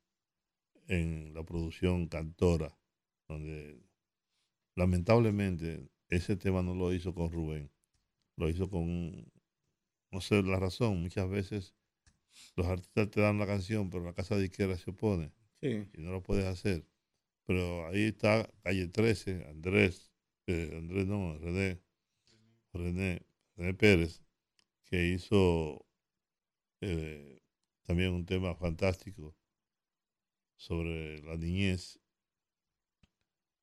en la producción Cantora, donde lamentablemente ese tema no lo hizo con Rubén, lo hizo con, no sé la razón, muchas veces los artistas te dan la canción, pero la casa de izquierda se opone. Sí. Y no lo puedes hacer. Pero ahí está Calle 13, Andrés, eh, Andrés no, René, René, René Pérez, que hizo eh, también un tema fantástico sobre la niñez.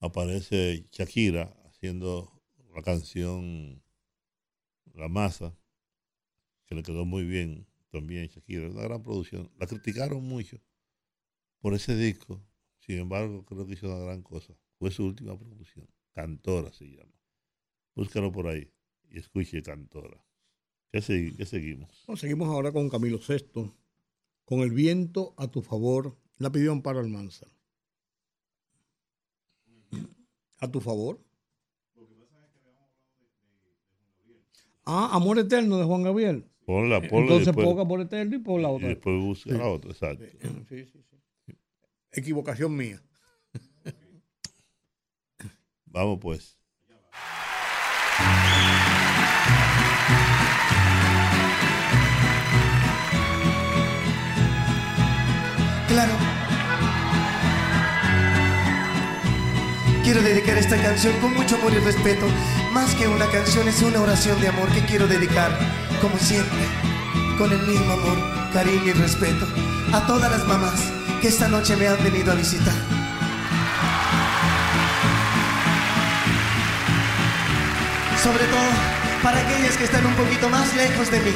Aparece Shakira haciendo la canción La Masa, que le quedó muy bien también Shakira, una gran producción. La criticaron mucho por ese disco, sin embargo creo que hizo una gran cosa. Fue su última producción, Cantora se llama. Búscalo por ahí y escuche Cantora. ¿Qué, segui- qué seguimos? No, seguimos ahora con Camilo VI. Con el viento a tu favor. La pidió Amparo Almanza. ¿A tu favor? Ah, Amor Eterno de Juan Gabriel. Ponla, ponla. Entonces después- ponga Amor Eterno y pon la y otra. después busca Sí. la otra, exacto. Sí, sí, sí. Equivocación mía. Vamos pues. Claro. Quiero dedicar esta canción con mucho amor y respeto. Más que una canción, es una oración de amor que quiero dedicar, como siempre, con el mismo amor, cariño y respeto, a todas las mamás que esta noche me han venido a visitar. Sobre todo para aquellas que están un poquito más lejos de mí.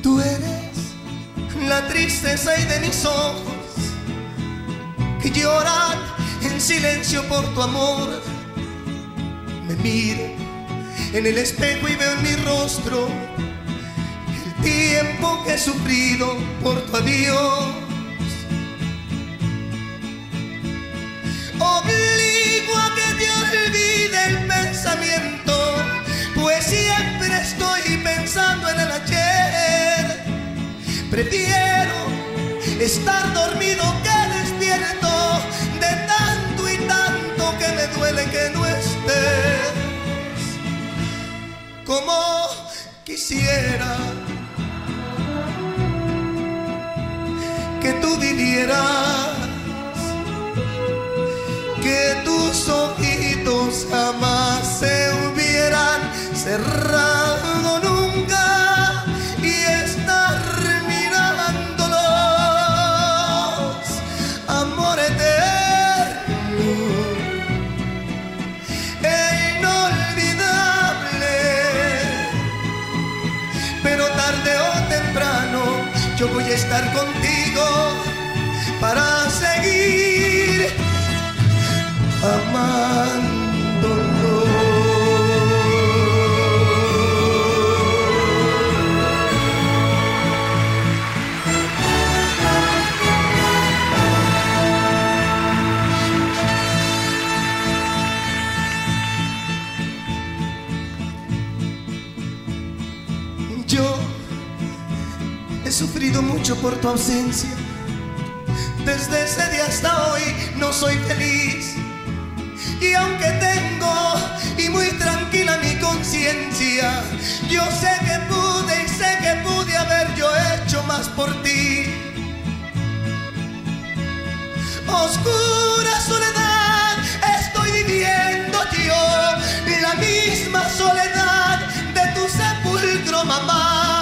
Tú eres la tristeza y de mis ojos que lloran en silencio por tu amor. Me miro en el espejo y veo en mi rostro el tiempo que he sufrido por tu adiós. Obligo a que te olvide el pensamiento, pues siempre estoy pensando en el ayer. Prefiero estar dormido que no estés. Como quisiera que tú vivieras, que tus ojitos jamás se hubieran cerrado estar contigo para seguir amándonos. Mucho por tu ausencia. Desde ese día hasta hoy no soy feliz. Y aunque tengo y muy tranquila mi conciencia, yo sé que pude y sé que pude haber yo hecho más por ti. Oscura soledad estoy viviendo yo, la misma soledad de tu sepulcro, mamá.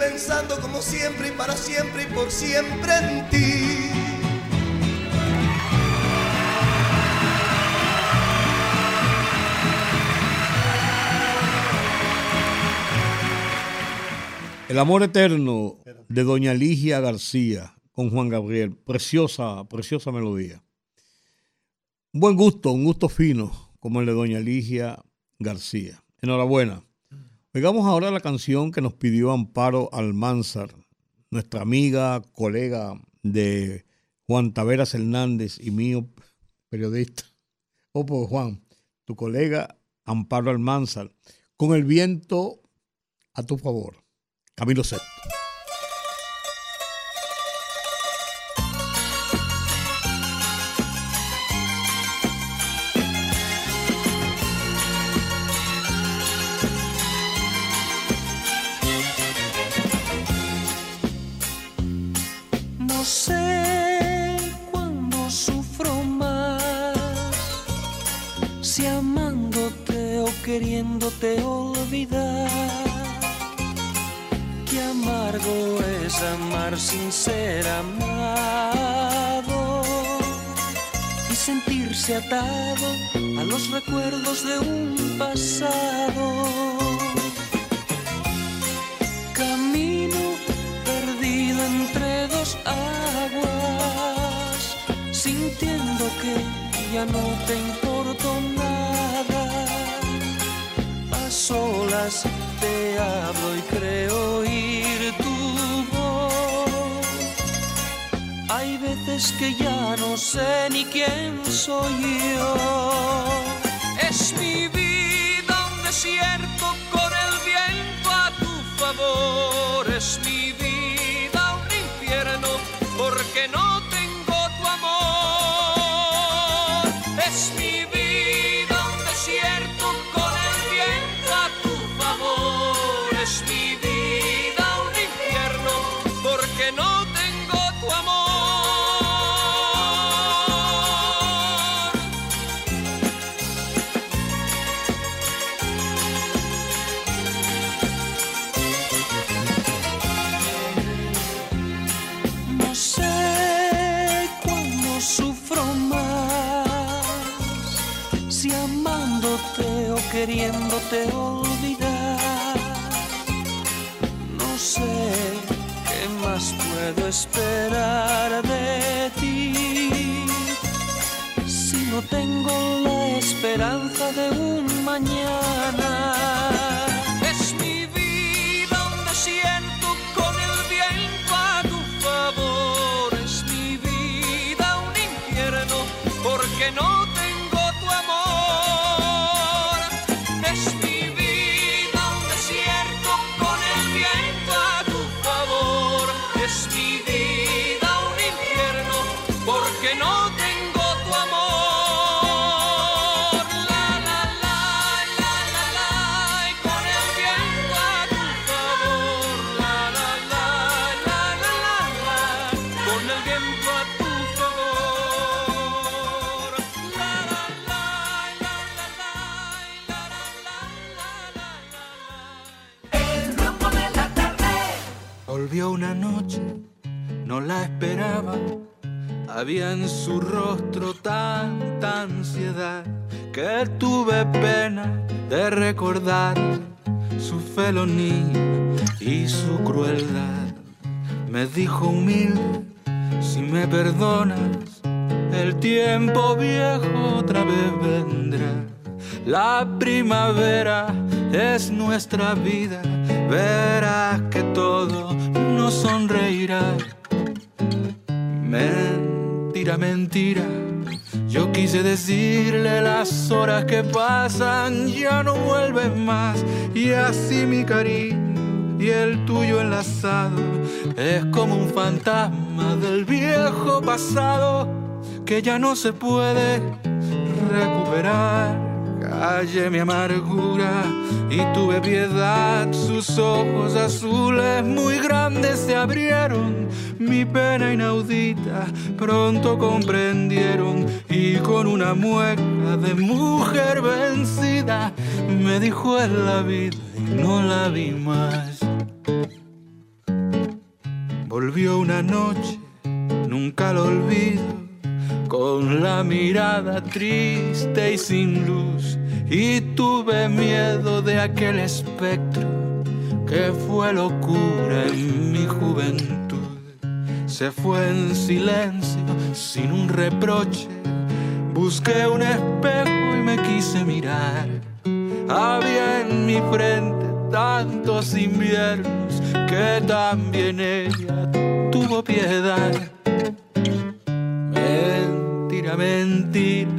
Pensando como siempre y para siempre y por siempre en ti. El amor eterno de Doña Ligia García con Juan Gabriel. Preciosa, preciosa melodía. Un buen gusto, un gusto fino como el de Doña Ligia García. Enhorabuena. Oigamos ahora la canción que nos pidió Amparo Almanzar, nuestra amiga, colega de Juan Taveras Hernández y mío, periodista. O pues Juan, tu colega Amparo Almanzar, con el viento a tu favor. Camilo Sesto. O queriéndote olvidar. Qué amargo es amar sin ser amado y sentirse atado a los recuerdos de un pasado. Camino perdido entre dos aguas, sintiendo que ya no te importo nada. Solas te hablo y creo oír tu voz. Hay veces que ya no sé ni quién soy yo. Es mi vida un desierto con el viento a tu favor. Es mi vida queriéndote olvidar. Perdonas, el tiempo viejo otra vez vendrá. La primavera es nuestra vida, verás que todo nos sonreirá. Mentira, mentira. Yo quise decirle las horas que pasan ya no vuelven más y así mi cariño y el tuyo enlazado es como un fantasma del viejo pasado que ya no se puede recuperar. Callé mi amargura y tuve piedad. Sus ojos azules muy grandes se abrieron. Mi pena inaudita pronto comprendieron y con una mueca de mujer vencida me dijo en la vida y no la vi más. Volvió una noche, nunca lo olvido, con la mirada triste y sin luz. Y tuve miedo de aquel espectro que fue locura en mi juventud. Se fue en silencio, sin un reproche. Busqué un espejo y me quise mirar. Había en mi frente tantos inviernos que también ella tuvo piedad. Mentira, mentira.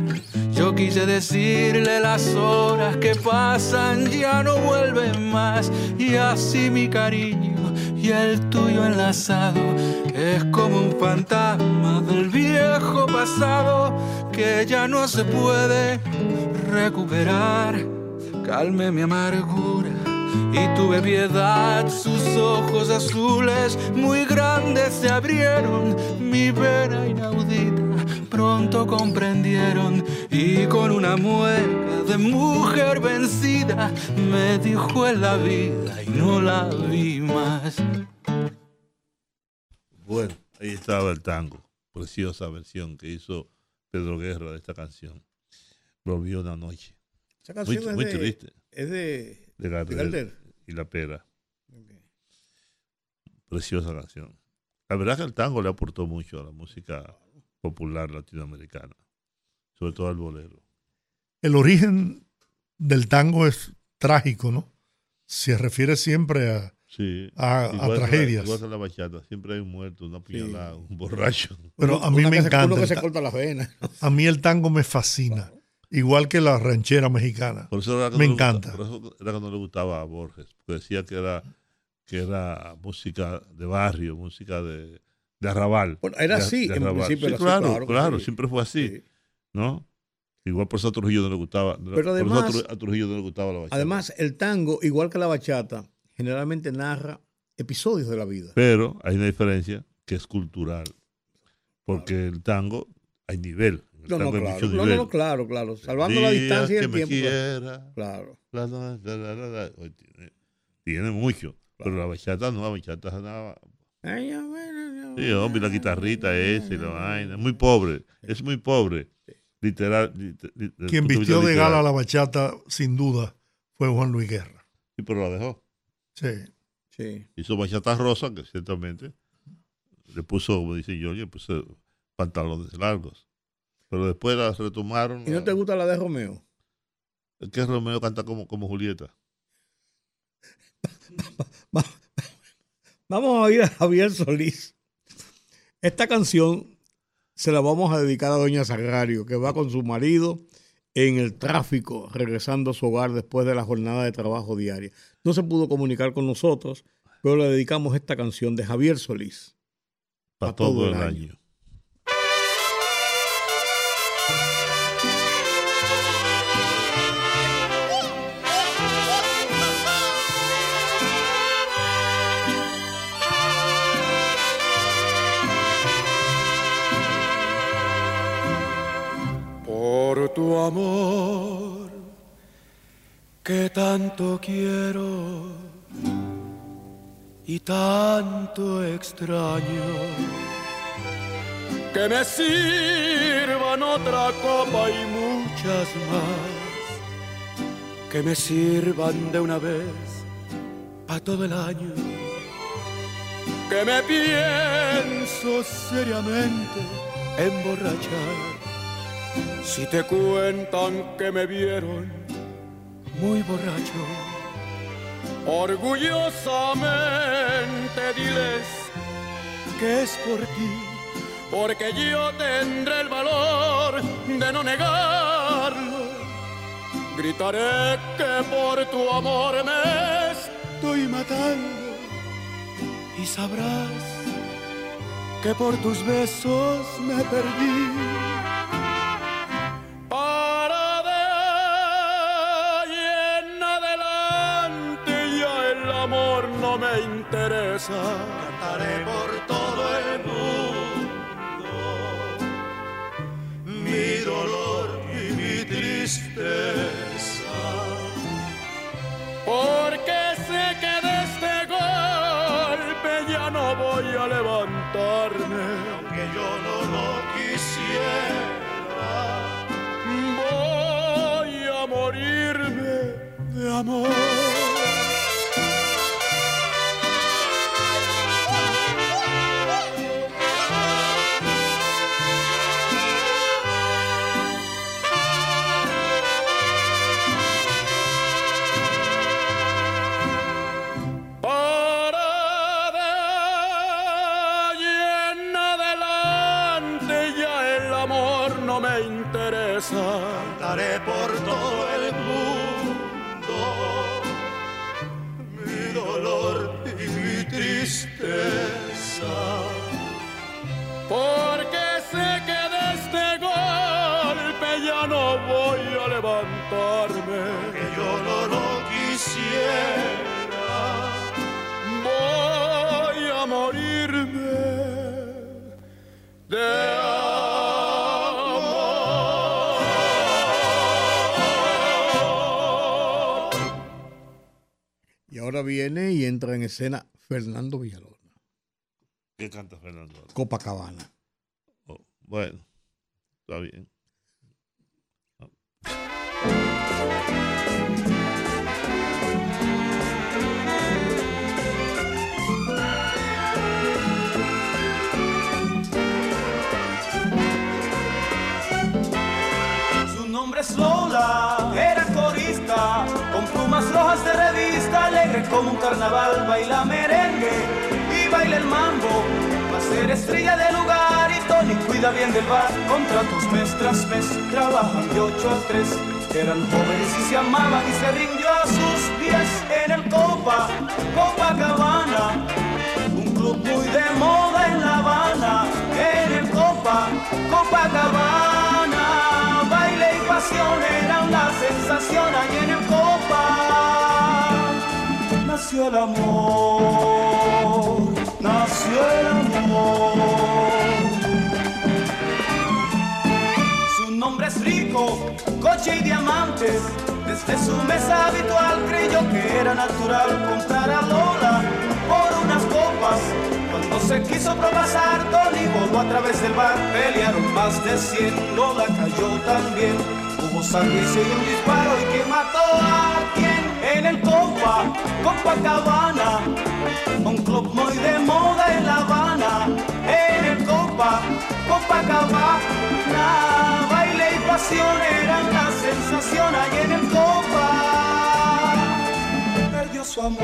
Yo quise decirle las horas que pasan ya no vuelven más. Y así mi cariño y el tuyo enlazado es como un fantasma del viejo pasado que ya no se puede recuperar. Calme mi amargura y tuve piedad. Sus ojos azules muy grandes se abrieron, mi pena inaudita pronto comprendieron y con una mueca de mujer vencida me dijo en la vida y no la vi más. Bueno, ahí estaba el tango, preciosa versión que hizo Pedro Guerra de esta canción. Volvió una noche. Esa canción muy, es muy de- triste. es de- de Gardel, de Gardel. y la pera. Preciosa canción. La verdad que el tango le aportó mucho a la música popular latinoamericana, sobre todo al bolero. El origen del tango es trágico, ¿no? Se refiere siempre a, Sí. a, la- tragedias. igual que la bachata, siempre hay un muerto, una puñalada, un borracho. Pero a mí me encanta. Uno que se ta- corta las venas. A mí el tango me fascina. Igual que la ranchera mexicana. Por eso era que me no encanta. por eso era que no le gustaba a Borges, porque decía que era, que era música de barrio, música de, de arrabal. Bueno, era de- así, de en arrabal. principio Sí, era así, claro, claro claro, que sí. siempre fue así. ¿No? Igual por eso a Trujillo no le gustaba. Pero por eso además- a Trujillo no le gustaba la bachata. Además, el tango, igual que la bachata, generalmente narra episodios de la vida. Pero hay una diferencia que es cultural. Porque el tango hay nivel. No, no, claro. No, no, claro, claro. Salvando la distancia y que el me tiempo. quiera. Claro. La, la, la, la, la, la. Oye, Tiene, tiene mucho. Pero la bachata no, la bachata es una- Sí, hombre, la guitarrita esa y la vaina. Muy pobre. Es muy pobre. Literal. lit- lit- desde el Quien vistió de literal. gala la bachata, sin duda, fue Juan Luis Guerra. Sí, pero la dejó. Sí. Sí. Hizo bachata rosa, que ciertamente le puso, como dice yo, le puso pantalones largos. Pero después la retomaron. ¿Y no te gusta la de Romeo? Es que Romeo canta como, como Julieta. Vamos a oír a Javier Solís. Esta canción se la vamos a dedicar a Doña Sagrario, que va con su marido en el tráfico, regresando a su hogar después de la jornada de trabajo diaria. No se pudo comunicar con nosotros, pero le dedicamos esta canción de Javier Solís. Para Pa' todo, el año. Por tu amor que tanto quiero y tanto extraño. Que me sirvan otra copa y muchas más. Que me sirvan de una vez a todo el año. que me pienso seriamente emborrachar. Si te cuentan que me vieron muy borracho, orgullosamente diles que es por ti, porque yo tendré el valor de no negarlo. Gritaré que por tu amor me estoy matando y sabrás que por tus besos me perdí. Para de ahí en adelante ya el amor no me interesa. Cantaré por todo mi dolor y mi tristeza. Porque sé que de este golpe ya no voy a levantarme, aunque yo no lo quisiera. Voy a morirme de amor. Ahora viene y entra en escena Fernando Villalona, ¿Qué canta Fernando? Copacabana. Oh, bueno, está bien. Como un carnaval, baila merengue y baila el mambo. Va a ser estrella del lugar y Tony cuida bien del bar. Contratos mes tras mes, trabajan de 8 a 3. Eran jóvenes y se amaban y se rindió a sus pies en el Copa, Copacabana. Un club muy de moda en La Habana, en el Copa, Copacabana. Baile y pasión eran la sensación ahí en el. Nació el amor, nació el amor. Su nombre es rico, coche y diamantes. Desde su mesa habitual creyó que era natural comprar a Lola por unas copas. Cuando se quiso propasar, Tony voló a través del bar. Pelearon más de 100, Lola cayó también. Hubo servicio y un disparo y que mató a quien en el Copa, Copacabana. Un club muy de moda en La Habana. En el Copa, Copacabana. Baile y pasión eran la sensación ahí en el Copa. Perdió su amor,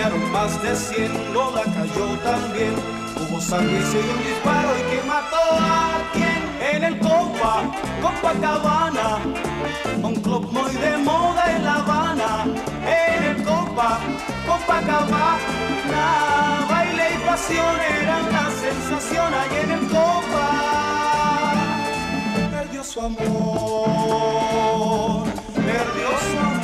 Pelearon más de 100, Lola cayó también. Hubo servicio y un disparo y que mató a quien en el Copa, Copacabana. Un club muy de moda en La Habana. En el Copa, Copacabana. Baile y pasión eran la sensación ahí en el Copa. Perdió su amor, perdió su amor.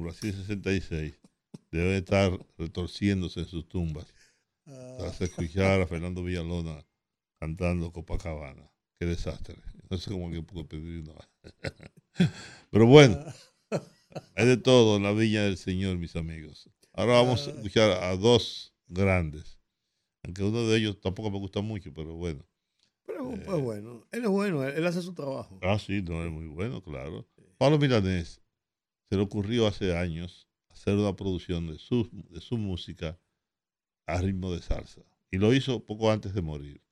Brasil 66 deben estar retorciéndose en sus tumbas tras escuchar a Fernando Villalona cantando Copacabana. Qué desastre. No sé cómo que puedo pedir no. Pero bueno, hay de todo en la viña del Señor, mis amigos. Ahora vamos a escuchar a dos grandes. Aunque uno de ellos tampoco me gusta mucho, pero bueno. Pero pues bueno, él es bueno, él, él hace su trabajo. Ah, sí, no, es muy bueno, claro. Pablo Milanés se le ocurrió hace años hacer una producción de su, de su música a ritmo de salsa. Y lo hizo poco antes de morir.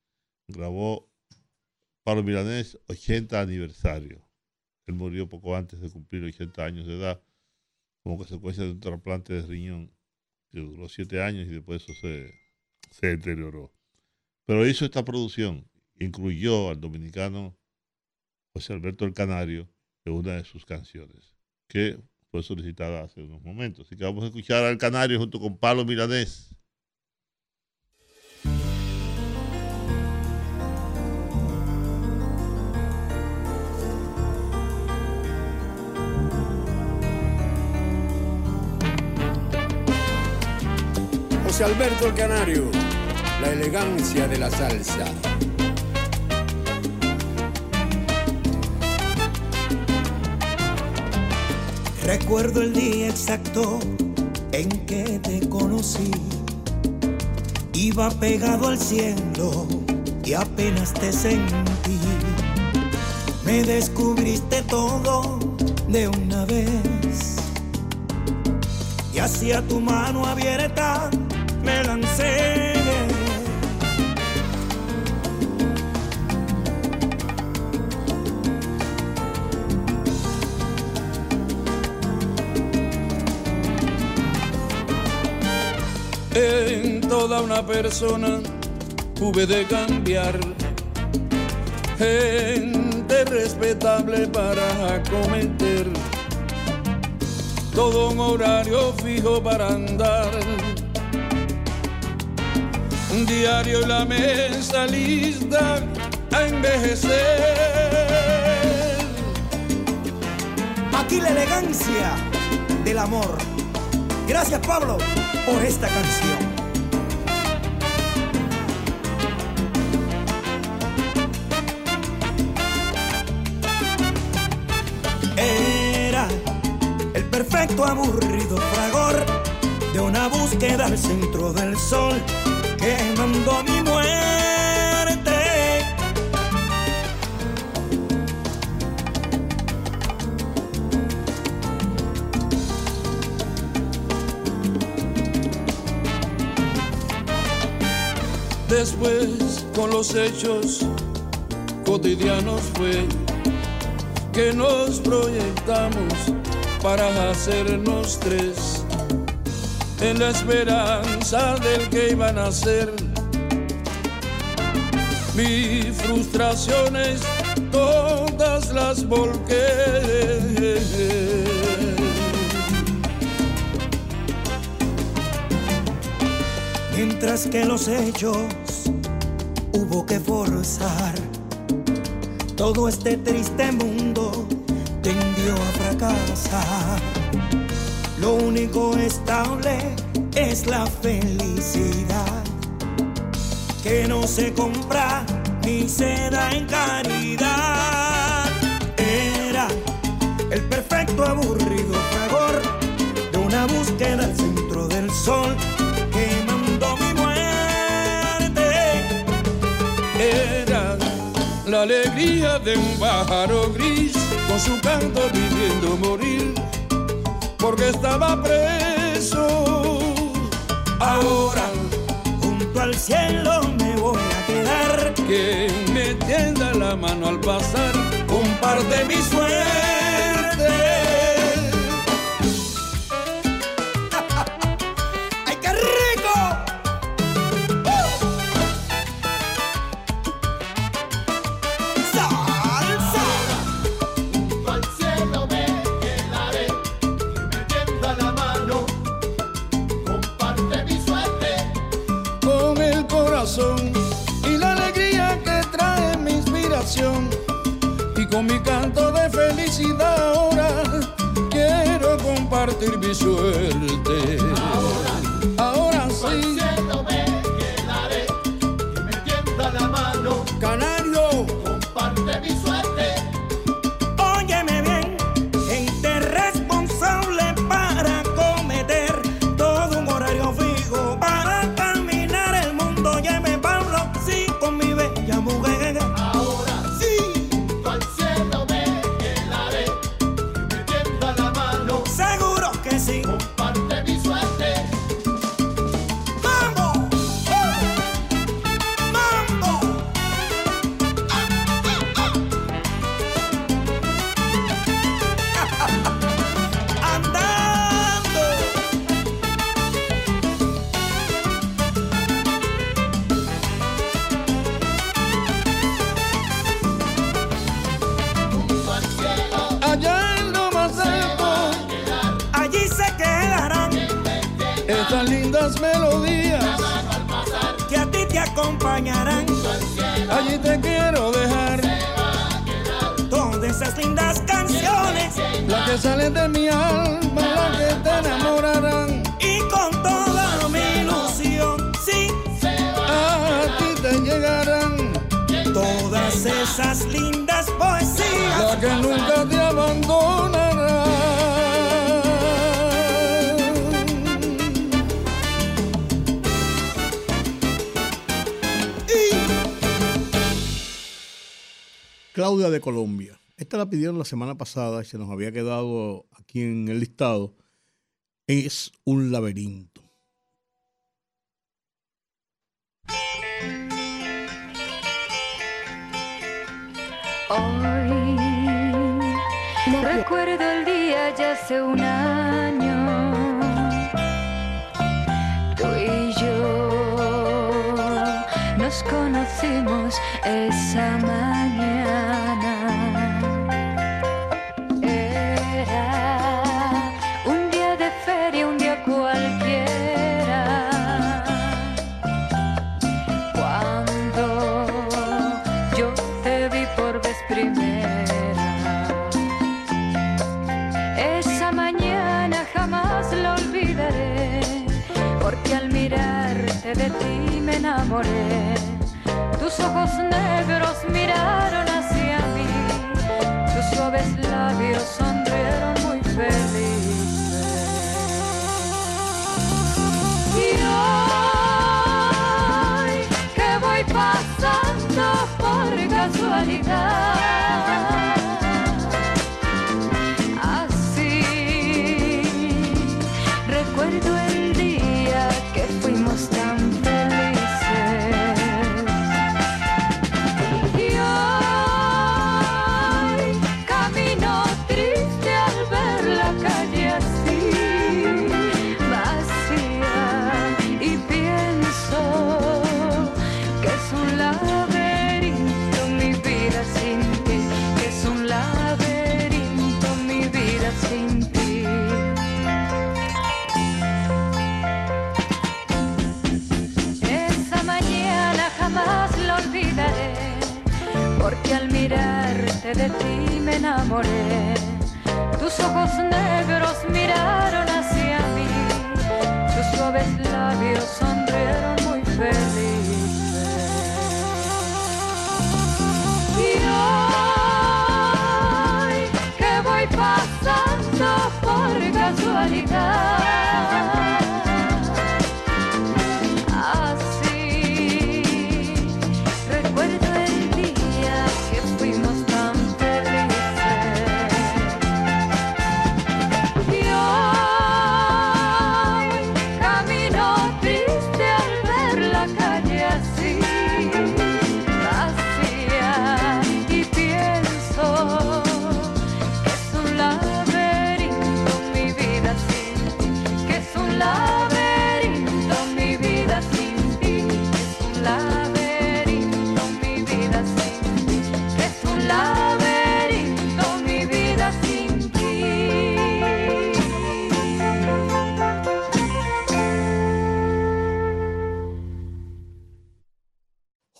Grabó Pablo Milanés 80 aniversario. Él murió poco antes de cumplir 80 años de edad, como consecuencia de un trasplante de riñón que duró 7 años y después eso se, se deterioró. Pero hizo esta producción, incluyó al dominicano José Alberto el Canario en una de sus canciones, que fue solicitada hace unos momentos. Así que vamos a escuchar al Canario junto con Pablo Milanés. José Alberto el Canario, la elegancia de la salsa. Recuerdo el día exacto en que te conocí. Iba pegado al cielo y apenas te sentí. Me descubriste todo de una vez. Y hacia tu mano abierta me lancé. En toda una persona hube de cambiar. Gente respetable para acometer. Todo un horario fijo para andar. Un diario y la mesa lista a envejecer. Aquí la elegancia del amor. Gracias Pablo por esta canción. Era el perfecto aburrido fragor de una búsqueda al centro del sol que mandó mi muerte. Después con los hechos cotidianos fue que nos proyectamos para hacernos tres en la esperanza del que iban a ser. Mis frustraciones todas las volqué. Mientras que los hechos hubo que forzar. Todo este triste mundo tendió a fracasar. Lo único estable es la felicidad, que no se compra ni se da en caridad. Era el perfecto aburrido fragor de una búsqueda al centro del sol alegría de un pájaro gris con su canto pidiendo morir porque estaba preso. Ahora junto al cielo me voy a quedar. Que me tienda la mano al pasar, comparte mi suerte. Felicidad ahora quiero compartir mi suerte. Que salen de mi alma, las que te enamorarán, y con toda mi ilusión, sí, a ti te llegarán. todas esas lindas poesías. la que nunca te abandonará. Claudia de Colombia. Esta la pidieron la semana pasada y se nos había quedado aquí en el listado. Es un laberinto. Hoy recuerdo el día ya hace un año. Tú y yo nos conocimos esa mañana. Tus ojos negros miraron hacia mí, tus suaves labios sonrieron muy felices.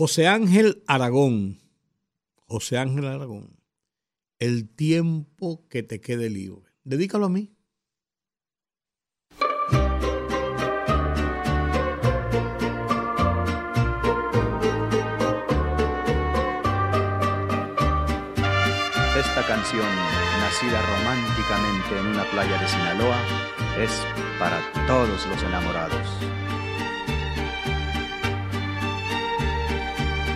José Ángel Aragón. José Ángel Aragón. El tiempo que te quede libre. Dedícalo a mí. Esta canción, nacida románticamente en una playa de Sinaloa, es para todos los enamorados.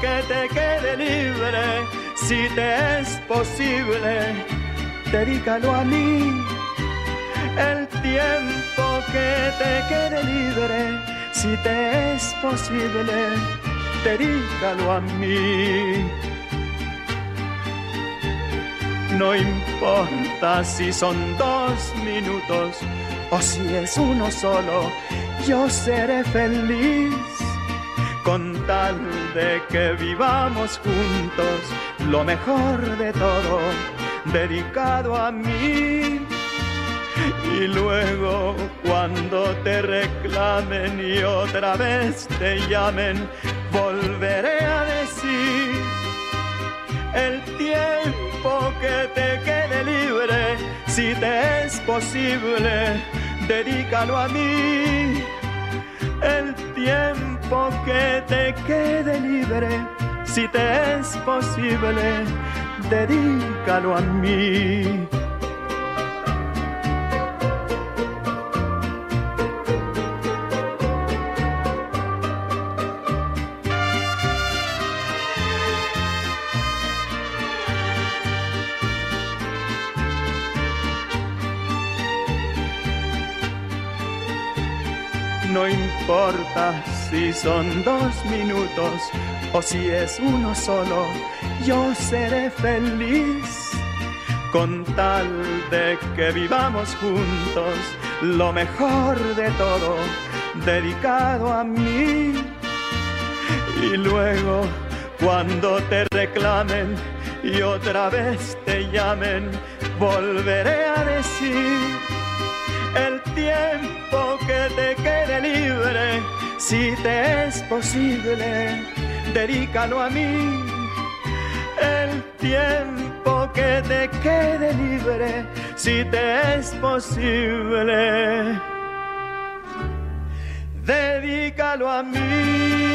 que te quede libre, si te es posible, dedícalo a mí. El tiempo que te quede libre, si te es posible, dedícalo a mí. No importa si son dos minutos o si es uno solo, yo seré feliz con tal de que vivamos juntos lo mejor de todo, dedicado a mí. Y luego cuando te reclamen y otra vez te llamen, volveré a decir el tiempo que te quede libre, si te es posible, dedícalo a mí. El tiempo que te quede libre, si te es posible, dedícalo a mí. No importa si son dos minutos o si es uno solo, yo seré feliz con tal de que vivamos juntos lo mejor de todo, dedicado a mí. Y luego, cuando te reclamen y otra vez te llamen, volveré a decir el tiempo que te quede libre, si te es posible, dedícalo a mí. El tiempo que te quede libre, si te es posible, dedícalo a mí.